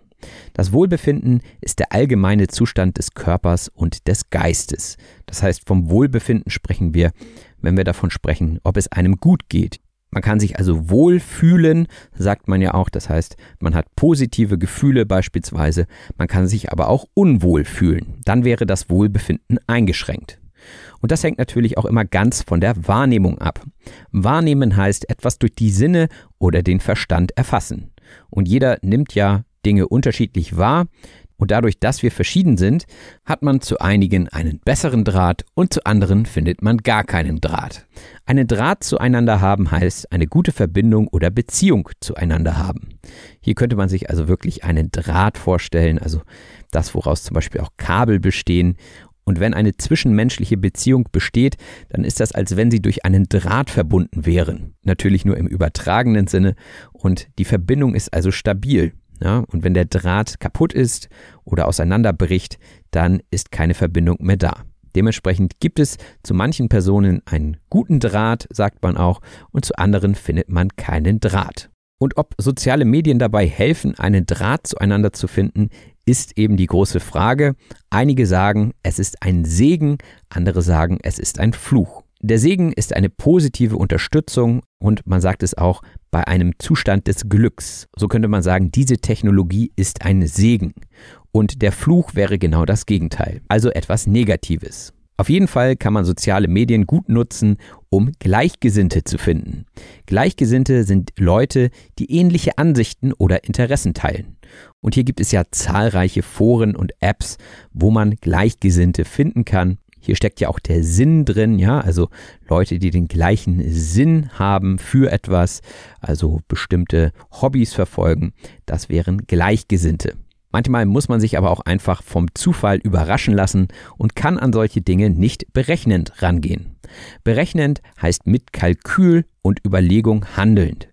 Das Wohlbefinden ist der allgemeine Zustand des Körpers und des Geistes. Das heißt, vom Wohlbefinden sprechen wir, wenn wir davon sprechen, ob es einem gut geht. Man kann sich also wohlfühlen, sagt man ja auch. Das heißt, man hat positive Gefühle beispielsweise. Man kann sich aber auch unwohl fühlen. Dann wäre das Wohlbefinden eingeschränkt. Und das hängt natürlich auch immer ganz von der Wahrnehmung ab. Wahrnehmen heißt etwas durch die Sinne oder den Verstand erfassen. Und jeder nimmt ja Dinge unterschiedlich wahr und dadurch, dass wir verschieden sind, hat man zu einigen einen besseren Draht und zu anderen findet man gar keinen Draht. Einen Draht zueinander haben heißt eine gute Verbindung oder Beziehung zueinander haben. Hier könnte man sich also wirklich einen Draht vorstellen, also das, woraus zum Beispiel auch Kabel bestehen. Und wenn eine zwischenmenschliche Beziehung besteht, dann ist das, als wenn sie durch einen Draht verbunden wären. Natürlich nur im übertragenen Sinne. Und die Verbindung ist also stabil. Ja, und wenn der Draht kaputt ist oder auseinanderbricht, dann ist keine Verbindung mehr da. Dementsprechend gibt es zu manchen Personen einen guten Draht, sagt man auch, und zu anderen findet man keinen Draht. Und ob soziale Medien dabei helfen, einen Draht zueinander zu finden, ist eben die große Frage. Einige sagen, es ist ein Segen, andere sagen, es ist ein Fluch. Der Segen ist eine positive Unterstützung und man sagt es auch bei einem Zustand des Glücks. So könnte man sagen, diese Technologie ist ein Segen. Und der Fluch wäre genau das Gegenteil, also etwas Negatives. Auf jeden Fall kann man soziale Medien gut nutzen, um Gleichgesinnte zu finden. Gleichgesinnte sind Leute, die ähnliche Ansichten oder Interessen teilen. Und hier gibt es ja zahlreiche Foren und Apps, wo man Gleichgesinnte finden kann hier steckt ja auch der Sinn drin, ja, also Leute, die den gleichen Sinn haben für etwas, also bestimmte Hobbys verfolgen, das wären Gleichgesinnte. Manchmal muss man sich aber auch einfach vom Zufall überraschen lassen und kann an solche Dinge nicht berechnend rangehen. Berechnend heißt mit Kalkül und Überlegung handelnd.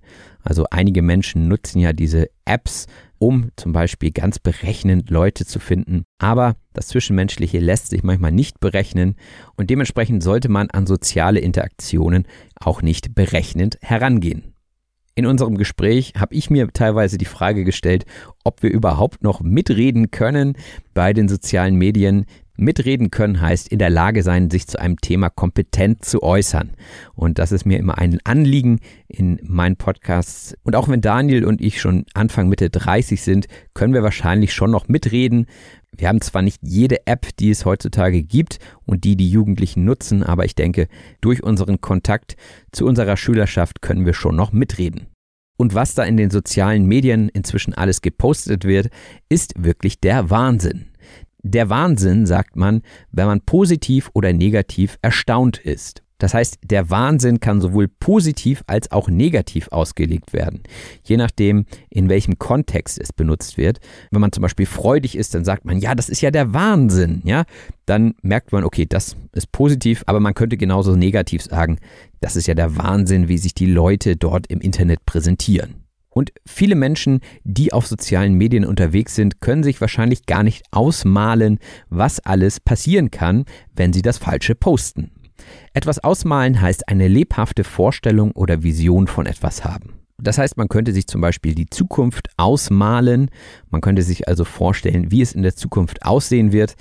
Also einige Menschen nutzen ja diese Apps, um zum Beispiel ganz berechnend Leute zu finden. Aber das Zwischenmenschliche lässt sich manchmal nicht berechnen und dementsprechend sollte man an soziale Interaktionen auch nicht berechnend herangehen. In unserem Gespräch habe ich mir teilweise die Frage gestellt, ob wir überhaupt noch mitreden können bei den sozialen Medien, Mitreden können heißt in der Lage sein, sich zu einem Thema kompetent zu äußern. Und das ist mir immer ein Anliegen in meinen Podcasts. Und auch wenn Daniel und ich schon Anfang Mitte 30 sind, können wir wahrscheinlich schon noch mitreden. Wir haben zwar nicht jede App, die es heutzutage gibt und die die Jugendlichen nutzen, aber ich denke, durch unseren Kontakt zu unserer Schülerschaft können wir schon noch mitreden. Und was da in den sozialen Medien inzwischen alles gepostet wird, ist wirklich der Wahnsinn der Wahnsinn, sagt man, wenn man positiv oder negativ erstaunt ist. Das heißt, der Wahnsinn kann sowohl positiv als auch negativ ausgelegt werden, je nachdem, in welchem Kontext es benutzt wird. Wenn man zum Beispiel freudig ist, dann sagt man, ja, das ist ja der Wahnsinn, ja. Dann merkt man, okay, das ist positiv, aber man könnte genauso negativ sagen, das ist ja der Wahnsinn, wie sich die Leute dort im Internet präsentieren. Und viele Menschen, die auf sozialen Medien unterwegs sind, können sich wahrscheinlich gar nicht ausmalen, was alles passieren kann, wenn sie das Falsche posten. Etwas ausmalen heißt eine lebhafte Vorstellung oder Vision von etwas haben. Das heißt, man könnte sich zum Beispiel die Zukunft ausmalen, man könnte sich also vorstellen, wie es in der Zukunft aussehen wird,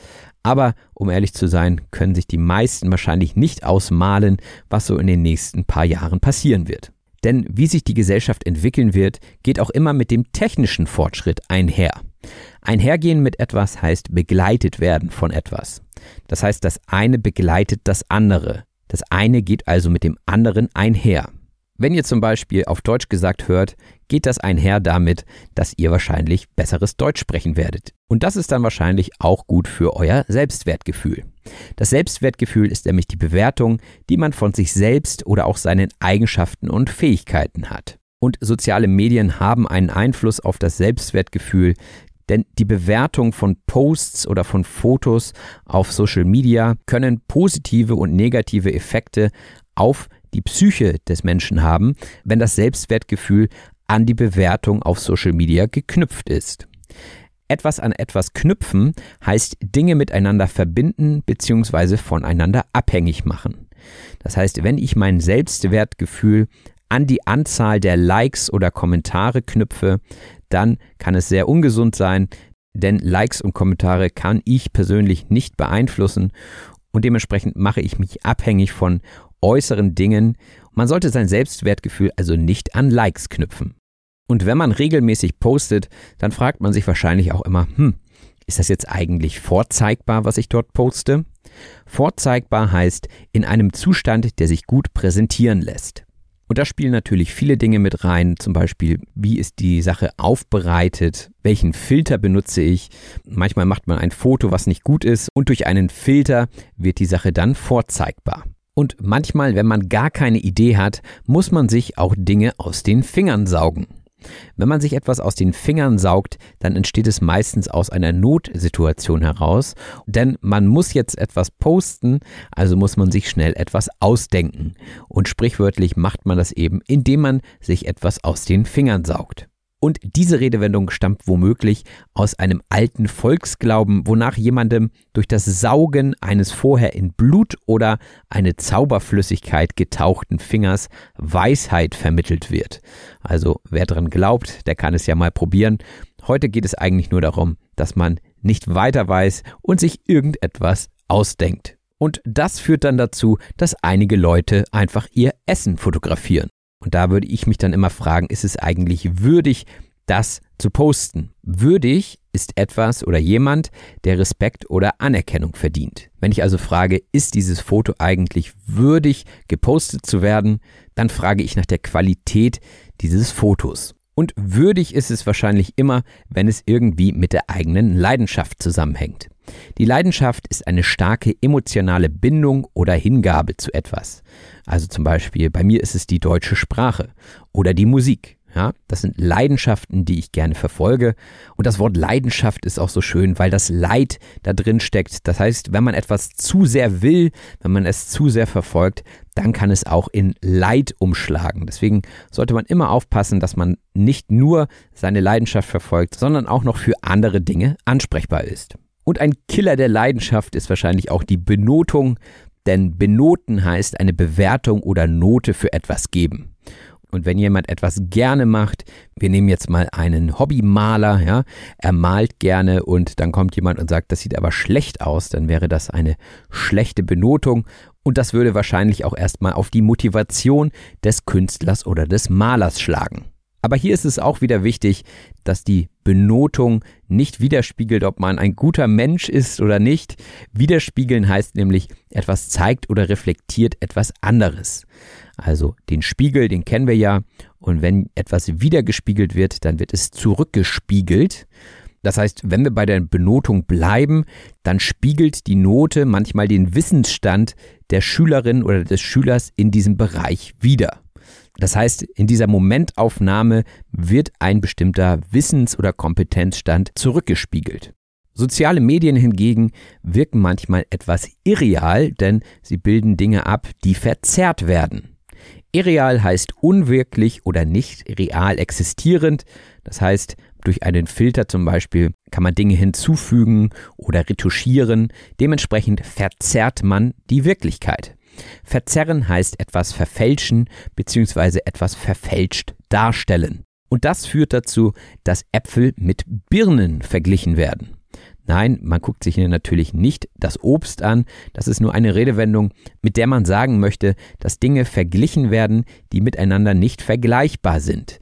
aber um ehrlich zu sein, können sich die meisten wahrscheinlich nicht ausmalen, was so in den nächsten paar Jahren passieren wird. Denn wie sich die Gesellschaft entwickeln wird, geht auch immer mit dem technischen Fortschritt einher. Einhergehen mit etwas heißt begleitet werden von etwas. Das heißt, das eine begleitet das andere. Das eine geht also mit dem anderen einher. Wenn ihr zum Beispiel auf Deutsch gesagt hört, geht das einher damit, dass ihr wahrscheinlich besseres Deutsch sprechen werdet. Und das ist dann wahrscheinlich auch gut für euer Selbstwertgefühl. Das Selbstwertgefühl ist nämlich die Bewertung, die man von sich selbst oder auch seinen Eigenschaften und Fähigkeiten hat. Und soziale Medien haben einen Einfluss auf das Selbstwertgefühl, denn die Bewertung von Posts oder von Fotos auf Social Media können positive und negative Effekte auf die Psyche des Menschen haben, wenn das Selbstwertgefühl an die Bewertung auf Social Media geknüpft ist. Etwas an etwas knüpfen heißt Dinge miteinander verbinden bzw. voneinander abhängig machen. Das heißt, wenn ich mein Selbstwertgefühl an die Anzahl der Likes oder Kommentare knüpfe, dann kann es sehr ungesund sein, denn Likes und Kommentare kann ich persönlich nicht beeinflussen und dementsprechend mache ich mich abhängig von äußeren Dingen. Man sollte sein Selbstwertgefühl also nicht an Likes knüpfen. Und wenn man regelmäßig postet, dann fragt man sich wahrscheinlich auch immer, hm, ist das jetzt eigentlich vorzeigbar, was ich dort poste? Vorzeigbar heißt in einem Zustand, der sich gut präsentieren lässt. Und da spielen natürlich viele Dinge mit rein, zum Beispiel, wie ist die Sache aufbereitet, welchen Filter benutze ich. Manchmal macht man ein Foto, was nicht gut ist, und durch einen Filter wird die Sache dann vorzeigbar. Und manchmal, wenn man gar keine Idee hat, muss man sich auch Dinge aus den Fingern saugen. Wenn man sich etwas aus den Fingern saugt, dann entsteht es meistens aus einer Notsituation heraus, denn man muss jetzt etwas posten, also muss man sich schnell etwas ausdenken. Und sprichwörtlich macht man das eben, indem man sich etwas aus den Fingern saugt. Und diese Redewendung stammt womöglich aus einem alten Volksglauben, wonach jemandem durch das Saugen eines vorher in Blut oder eine Zauberflüssigkeit getauchten Fingers Weisheit vermittelt wird. Also wer dran glaubt, der kann es ja mal probieren. Heute geht es eigentlich nur darum, dass man nicht weiter weiß und sich irgendetwas ausdenkt. Und das führt dann dazu, dass einige Leute einfach ihr Essen fotografieren. Und da würde ich mich dann immer fragen, ist es eigentlich würdig, das zu posten? Würdig ist etwas oder jemand, der Respekt oder Anerkennung verdient. Wenn ich also frage, ist dieses Foto eigentlich würdig gepostet zu werden, dann frage ich nach der Qualität dieses Fotos. Und würdig ist es wahrscheinlich immer, wenn es irgendwie mit der eigenen Leidenschaft zusammenhängt. Die Leidenschaft ist eine starke emotionale Bindung oder Hingabe zu etwas. Also zum Beispiel bei mir ist es die deutsche Sprache oder die Musik. Ja, das sind Leidenschaften, die ich gerne verfolge. Und das Wort Leidenschaft ist auch so schön, weil das Leid da drin steckt. Das heißt, wenn man etwas zu sehr will, wenn man es zu sehr verfolgt, dann kann es auch in Leid umschlagen. Deswegen sollte man immer aufpassen, dass man nicht nur seine Leidenschaft verfolgt, sondern auch noch für andere Dinge ansprechbar ist. Und ein Killer der Leidenschaft ist wahrscheinlich auch die Benotung, denn benoten heißt eine Bewertung oder Note für etwas geben. Und wenn jemand etwas gerne macht, wir nehmen jetzt mal einen Hobbymaler, ja, er malt gerne und dann kommt jemand und sagt, das sieht aber schlecht aus, dann wäre das eine schlechte Benotung und das würde wahrscheinlich auch erstmal auf die Motivation des Künstlers oder des Malers schlagen. Aber hier ist es auch wieder wichtig, dass die Benotung nicht widerspiegelt, ob man ein guter Mensch ist oder nicht. Widerspiegeln heißt nämlich, etwas zeigt oder reflektiert etwas anderes. Also den Spiegel, den kennen wir ja. Und wenn etwas wiedergespiegelt wird, dann wird es zurückgespiegelt. Das heißt, wenn wir bei der Benotung bleiben, dann spiegelt die Note manchmal den Wissensstand der Schülerin oder des Schülers in diesem Bereich wider. Das heißt, in dieser Momentaufnahme wird ein bestimmter Wissens- oder Kompetenzstand zurückgespiegelt. Soziale Medien hingegen wirken manchmal etwas irreal, denn sie bilden Dinge ab, die verzerrt werden. Irreal heißt unwirklich oder nicht real existierend. Das heißt, durch einen Filter zum Beispiel kann man Dinge hinzufügen oder retuschieren. Dementsprechend verzerrt man die Wirklichkeit. Verzerren heißt etwas verfälschen bzw. etwas verfälscht darstellen. Und das führt dazu, dass Äpfel mit Birnen verglichen werden. Nein, man guckt sich hier natürlich nicht das Obst an, das ist nur eine Redewendung, mit der man sagen möchte, dass Dinge verglichen werden, die miteinander nicht vergleichbar sind.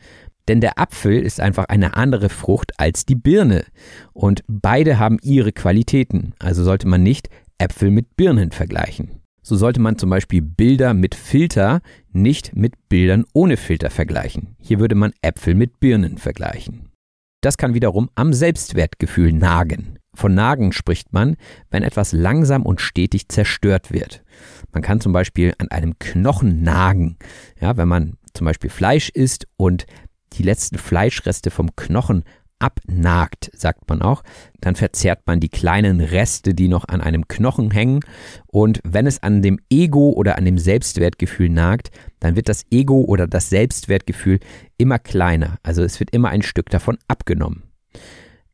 Denn der Apfel ist einfach eine andere Frucht als die Birne. Und beide haben ihre Qualitäten, also sollte man nicht Äpfel mit Birnen vergleichen. So sollte man zum Beispiel Bilder mit Filter nicht mit Bildern ohne Filter vergleichen. Hier würde man Äpfel mit Birnen vergleichen. Das kann wiederum am Selbstwertgefühl nagen. Von Nagen spricht man, wenn etwas langsam und stetig zerstört wird. Man kann zum Beispiel an einem Knochen nagen. Ja, wenn man zum Beispiel Fleisch isst und die letzten Fleischreste vom Knochen abnagt, sagt man auch, dann verzehrt man die kleinen Reste, die noch an einem Knochen hängen. Und wenn es an dem Ego oder an dem Selbstwertgefühl nagt, dann wird das Ego oder das Selbstwertgefühl immer kleiner. Also es wird immer ein Stück davon abgenommen.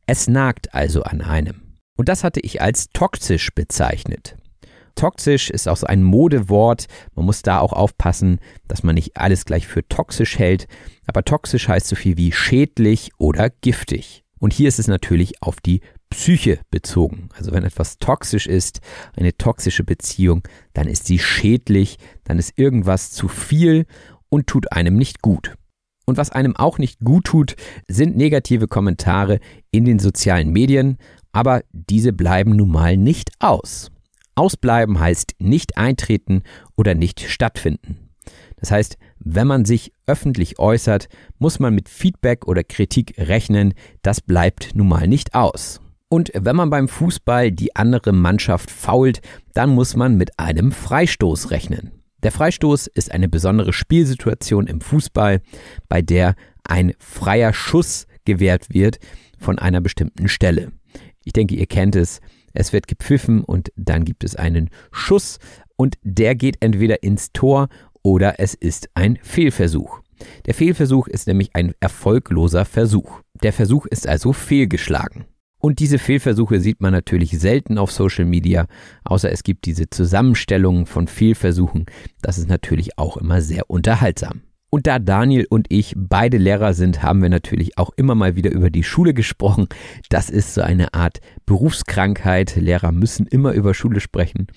Es nagt also an einem. Und das hatte ich als toxisch bezeichnet. Toxisch ist auch so ein Modewort. Man muss da auch aufpassen, dass man nicht alles gleich für toxisch hält. Aber toxisch heißt so viel wie schädlich oder giftig. Und hier ist es natürlich auf die Psyche bezogen. Also wenn etwas toxisch ist, eine toxische Beziehung, dann ist sie schädlich, dann ist irgendwas zu viel und tut einem nicht gut. Und was einem auch nicht gut tut, sind negative Kommentare in den sozialen Medien, aber diese bleiben nun mal nicht aus. Ausbleiben heißt nicht eintreten oder nicht stattfinden. Das heißt, wenn man sich öffentlich äußert, muss man mit Feedback oder Kritik rechnen. Das bleibt nun mal nicht aus. Und wenn man beim Fußball die andere Mannschaft fault, dann muss man mit einem Freistoß rechnen. Der Freistoß ist eine besondere Spielsituation im Fußball, bei der ein freier Schuss gewährt wird von einer bestimmten Stelle. Ich denke, ihr kennt es. Es wird gepfiffen und dann gibt es einen Schuss und der geht entweder ins Tor oder es ist ein Fehlversuch. Der Fehlversuch ist nämlich ein erfolgloser Versuch. Der Versuch ist also fehlgeschlagen. Und diese Fehlversuche sieht man natürlich selten auf Social Media, außer es gibt diese Zusammenstellungen von Fehlversuchen. Das ist natürlich auch immer sehr unterhaltsam. Und da Daniel und ich beide Lehrer sind, haben wir natürlich auch immer mal wieder über die Schule gesprochen. Das ist so eine Art Berufskrankheit. Lehrer müssen immer über Schule sprechen.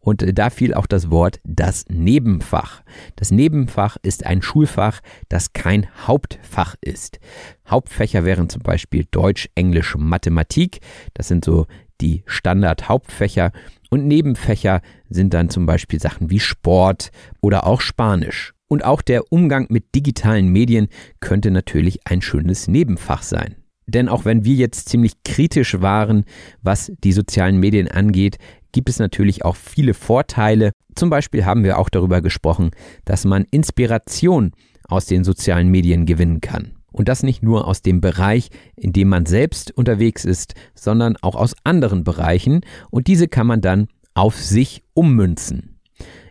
Und äh, da fiel auch das Wort das Nebenfach. Das Nebenfach ist ein Schulfach, das kein Hauptfach ist. Hauptfächer wären zum Beispiel Deutsch, Englisch, Mathematik. Das sind so die Standard-Hauptfächer. Und Nebenfächer sind dann zum Beispiel Sachen wie Sport oder auch Spanisch. Und auch der Umgang mit digitalen Medien könnte natürlich ein schönes Nebenfach sein. Denn auch wenn wir jetzt ziemlich kritisch waren, was die sozialen Medien angeht, gibt es natürlich auch viele Vorteile. Zum Beispiel haben wir auch darüber gesprochen, dass man Inspiration aus den sozialen Medien gewinnen kann. Und das nicht nur aus dem Bereich, in dem man selbst unterwegs ist, sondern auch aus anderen Bereichen. Und diese kann man dann auf sich ummünzen.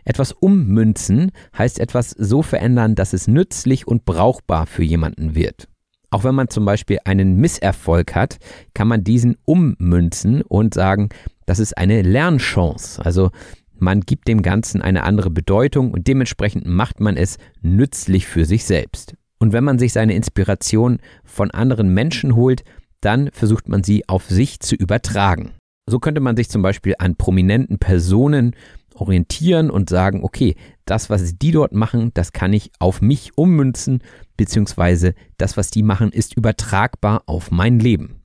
Etwas ummünzen heißt etwas so verändern, dass es nützlich und brauchbar für jemanden wird. Auch wenn man zum Beispiel einen Misserfolg hat, kann man diesen ummünzen und sagen, das ist eine Lernchance. Also man gibt dem Ganzen eine andere Bedeutung und dementsprechend macht man es nützlich für sich selbst. Und wenn man sich seine Inspiration von anderen Menschen holt, dann versucht man sie auf sich zu übertragen. So könnte man sich zum Beispiel an prominenten Personen orientieren und sagen, okay, das, was die dort machen, das kann ich auf mich ummünzen, beziehungsweise das, was die machen, ist übertragbar auf mein Leben.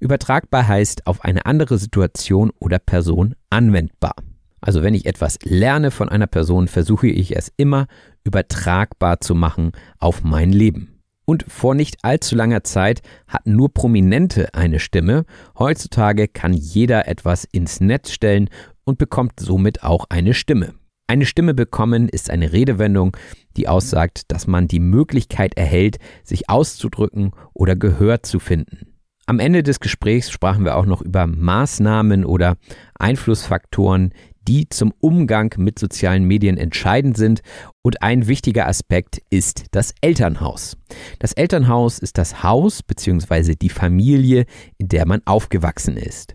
Übertragbar heißt auf eine andere Situation oder Person anwendbar. Also wenn ich etwas lerne von einer Person, versuche ich es immer übertragbar zu machen auf mein Leben. Und vor nicht allzu langer Zeit hatten nur Prominente eine Stimme. Heutzutage kann jeder etwas ins Netz stellen und bekommt somit auch eine Stimme. Eine Stimme bekommen ist eine Redewendung, die aussagt, dass man die Möglichkeit erhält, sich auszudrücken oder Gehör zu finden. Am Ende des Gesprächs sprachen wir auch noch über Maßnahmen oder Einflussfaktoren, die zum Umgang mit sozialen Medien entscheidend sind. Und ein wichtiger Aspekt ist das Elternhaus. Das Elternhaus ist das Haus bzw. die Familie, in der man aufgewachsen ist.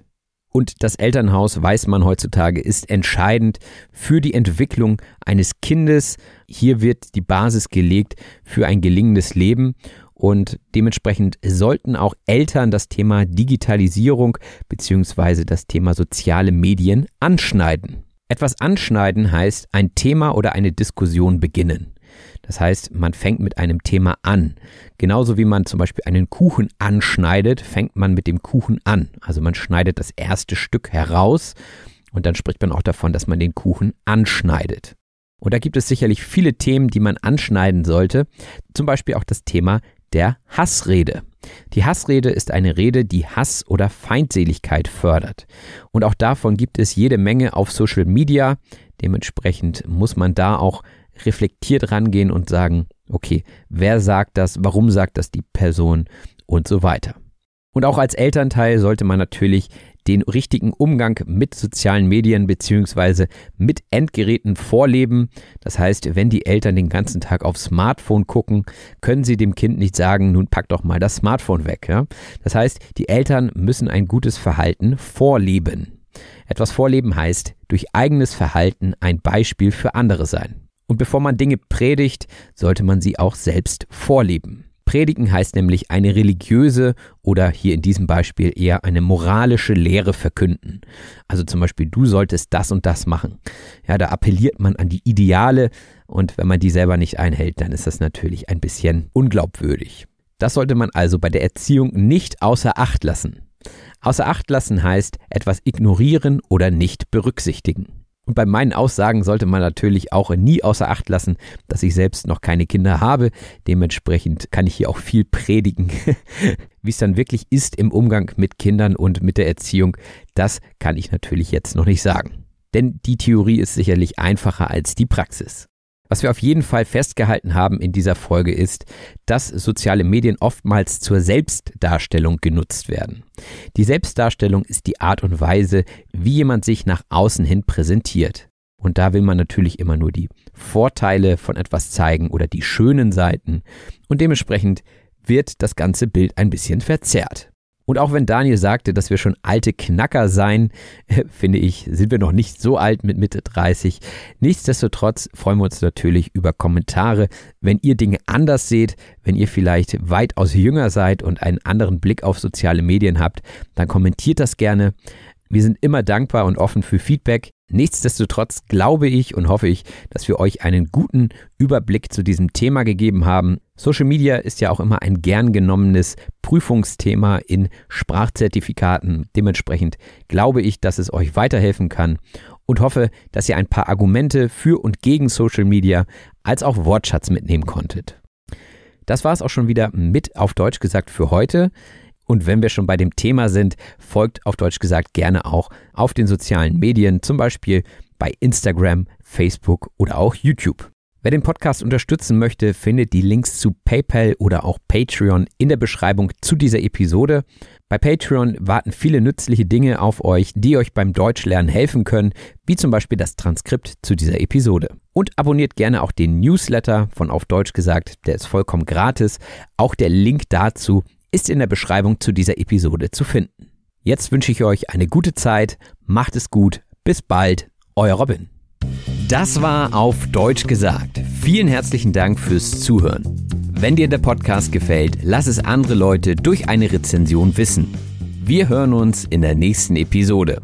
Und das Elternhaus, weiß man heutzutage, ist entscheidend für die Entwicklung eines Kindes. Hier wird die Basis gelegt für ein gelingendes Leben. Und dementsprechend sollten auch Eltern das Thema Digitalisierung bzw. das Thema soziale Medien anschneiden. Etwas anschneiden heißt ein Thema oder eine Diskussion beginnen. Das heißt, man fängt mit einem Thema an. Genauso wie man zum Beispiel einen Kuchen anschneidet, fängt man mit dem Kuchen an. Also man schneidet das erste Stück heraus und dann spricht man auch davon, dass man den Kuchen anschneidet. Und da gibt es sicherlich viele Themen, die man anschneiden sollte. Zum Beispiel auch das Thema der Hassrede. Die Hassrede ist eine Rede, die Hass oder Feindseligkeit fördert. Und auch davon gibt es jede Menge auf Social Media. Dementsprechend muss man da auch reflektiert rangehen und sagen, okay, wer sagt das, warum sagt das die Person und so weiter. Und auch als Elternteil sollte man natürlich den richtigen Umgang mit sozialen Medien beziehungsweise mit Endgeräten vorleben. Das heißt, wenn die Eltern den ganzen Tag aufs Smartphone gucken, können sie dem Kind nicht sagen, nun pack doch mal das Smartphone weg. Ja? Das heißt, die Eltern müssen ein gutes Verhalten vorleben. Etwas vorleben heißt, durch eigenes Verhalten ein Beispiel für andere sein. Und bevor man Dinge predigt, sollte man sie auch selbst vorleben. Predigen heißt nämlich eine religiöse oder hier in diesem Beispiel eher eine moralische Lehre verkünden. Also zum Beispiel, du solltest das und das machen. Ja, da appelliert man an die Ideale und wenn man die selber nicht einhält, dann ist das natürlich ein bisschen unglaubwürdig. Das sollte man also bei der Erziehung nicht außer Acht lassen. Außer Acht lassen heißt etwas ignorieren oder nicht berücksichtigen. Und bei meinen Aussagen sollte man natürlich auch nie außer Acht lassen, dass ich selbst noch keine Kinder habe. Dementsprechend kann ich hier auch viel predigen. (laughs) Wie es dann wirklich ist im Umgang mit Kindern und mit der Erziehung, das kann ich natürlich jetzt noch nicht sagen. Denn die Theorie ist sicherlich einfacher als die Praxis. Was wir auf jeden Fall festgehalten haben in dieser Folge ist, dass soziale Medien oftmals zur Selbstdarstellung genutzt werden. Die Selbstdarstellung ist die Art und Weise, wie jemand sich nach außen hin präsentiert. Und da will man natürlich immer nur die Vorteile von etwas zeigen oder die schönen Seiten. Und dementsprechend wird das ganze Bild ein bisschen verzerrt. Und auch wenn Daniel sagte, dass wir schon alte Knacker seien, finde ich, sind wir noch nicht so alt mit Mitte 30. Nichtsdestotrotz freuen wir uns natürlich über Kommentare, wenn ihr Dinge anders seht, wenn ihr vielleicht weitaus jünger seid und einen anderen Blick auf soziale Medien habt, dann kommentiert das gerne. Wir sind immer dankbar und offen für Feedback. Nichtsdestotrotz glaube ich und hoffe ich, dass wir euch einen guten Überblick zu diesem Thema gegeben haben. Social Media ist ja auch immer ein gern genommenes Prüfungsthema in Sprachzertifikaten. Dementsprechend glaube ich, dass es euch weiterhelfen kann und hoffe, dass ihr ein paar Argumente für und gegen Social Media als auch Wortschatz mitnehmen konntet. Das war es auch schon wieder mit auf Deutsch gesagt für heute. Und wenn wir schon bei dem Thema sind, folgt auf Deutsch gesagt gerne auch auf den sozialen Medien, zum Beispiel bei Instagram, Facebook oder auch YouTube. Wer den Podcast unterstützen möchte, findet die Links zu PayPal oder auch Patreon in der Beschreibung zu dieser Episode. Bei Patreon warten viele nützliche Dinge auf euch, die euch beim Deutschlernen helfen können, wie zum Beispiel das Transkript zu dieser Episode. Und abonniert gerne auch den Newsletter von Auf Deutsch gesagt, der ist vollkommen gratis. Auch der Link dazu ist in der Beschreibung zu dieser Episode zu finden. Jetzt wünsche ich euch eine gute Zeit, macht es gut, bis bald, euer Robin. Das war auf Deutsch gesagt. Vielen herzlichen Dank fürs Zuhören. Wenn dir der Podcast gefällt, lass es andere Leute durch eine Rezension wissen. Wir hören uns in der nächsten Episode.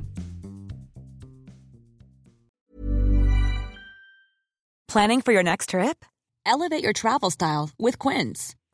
Planning for your next trip? Elevate your travel style with Quince.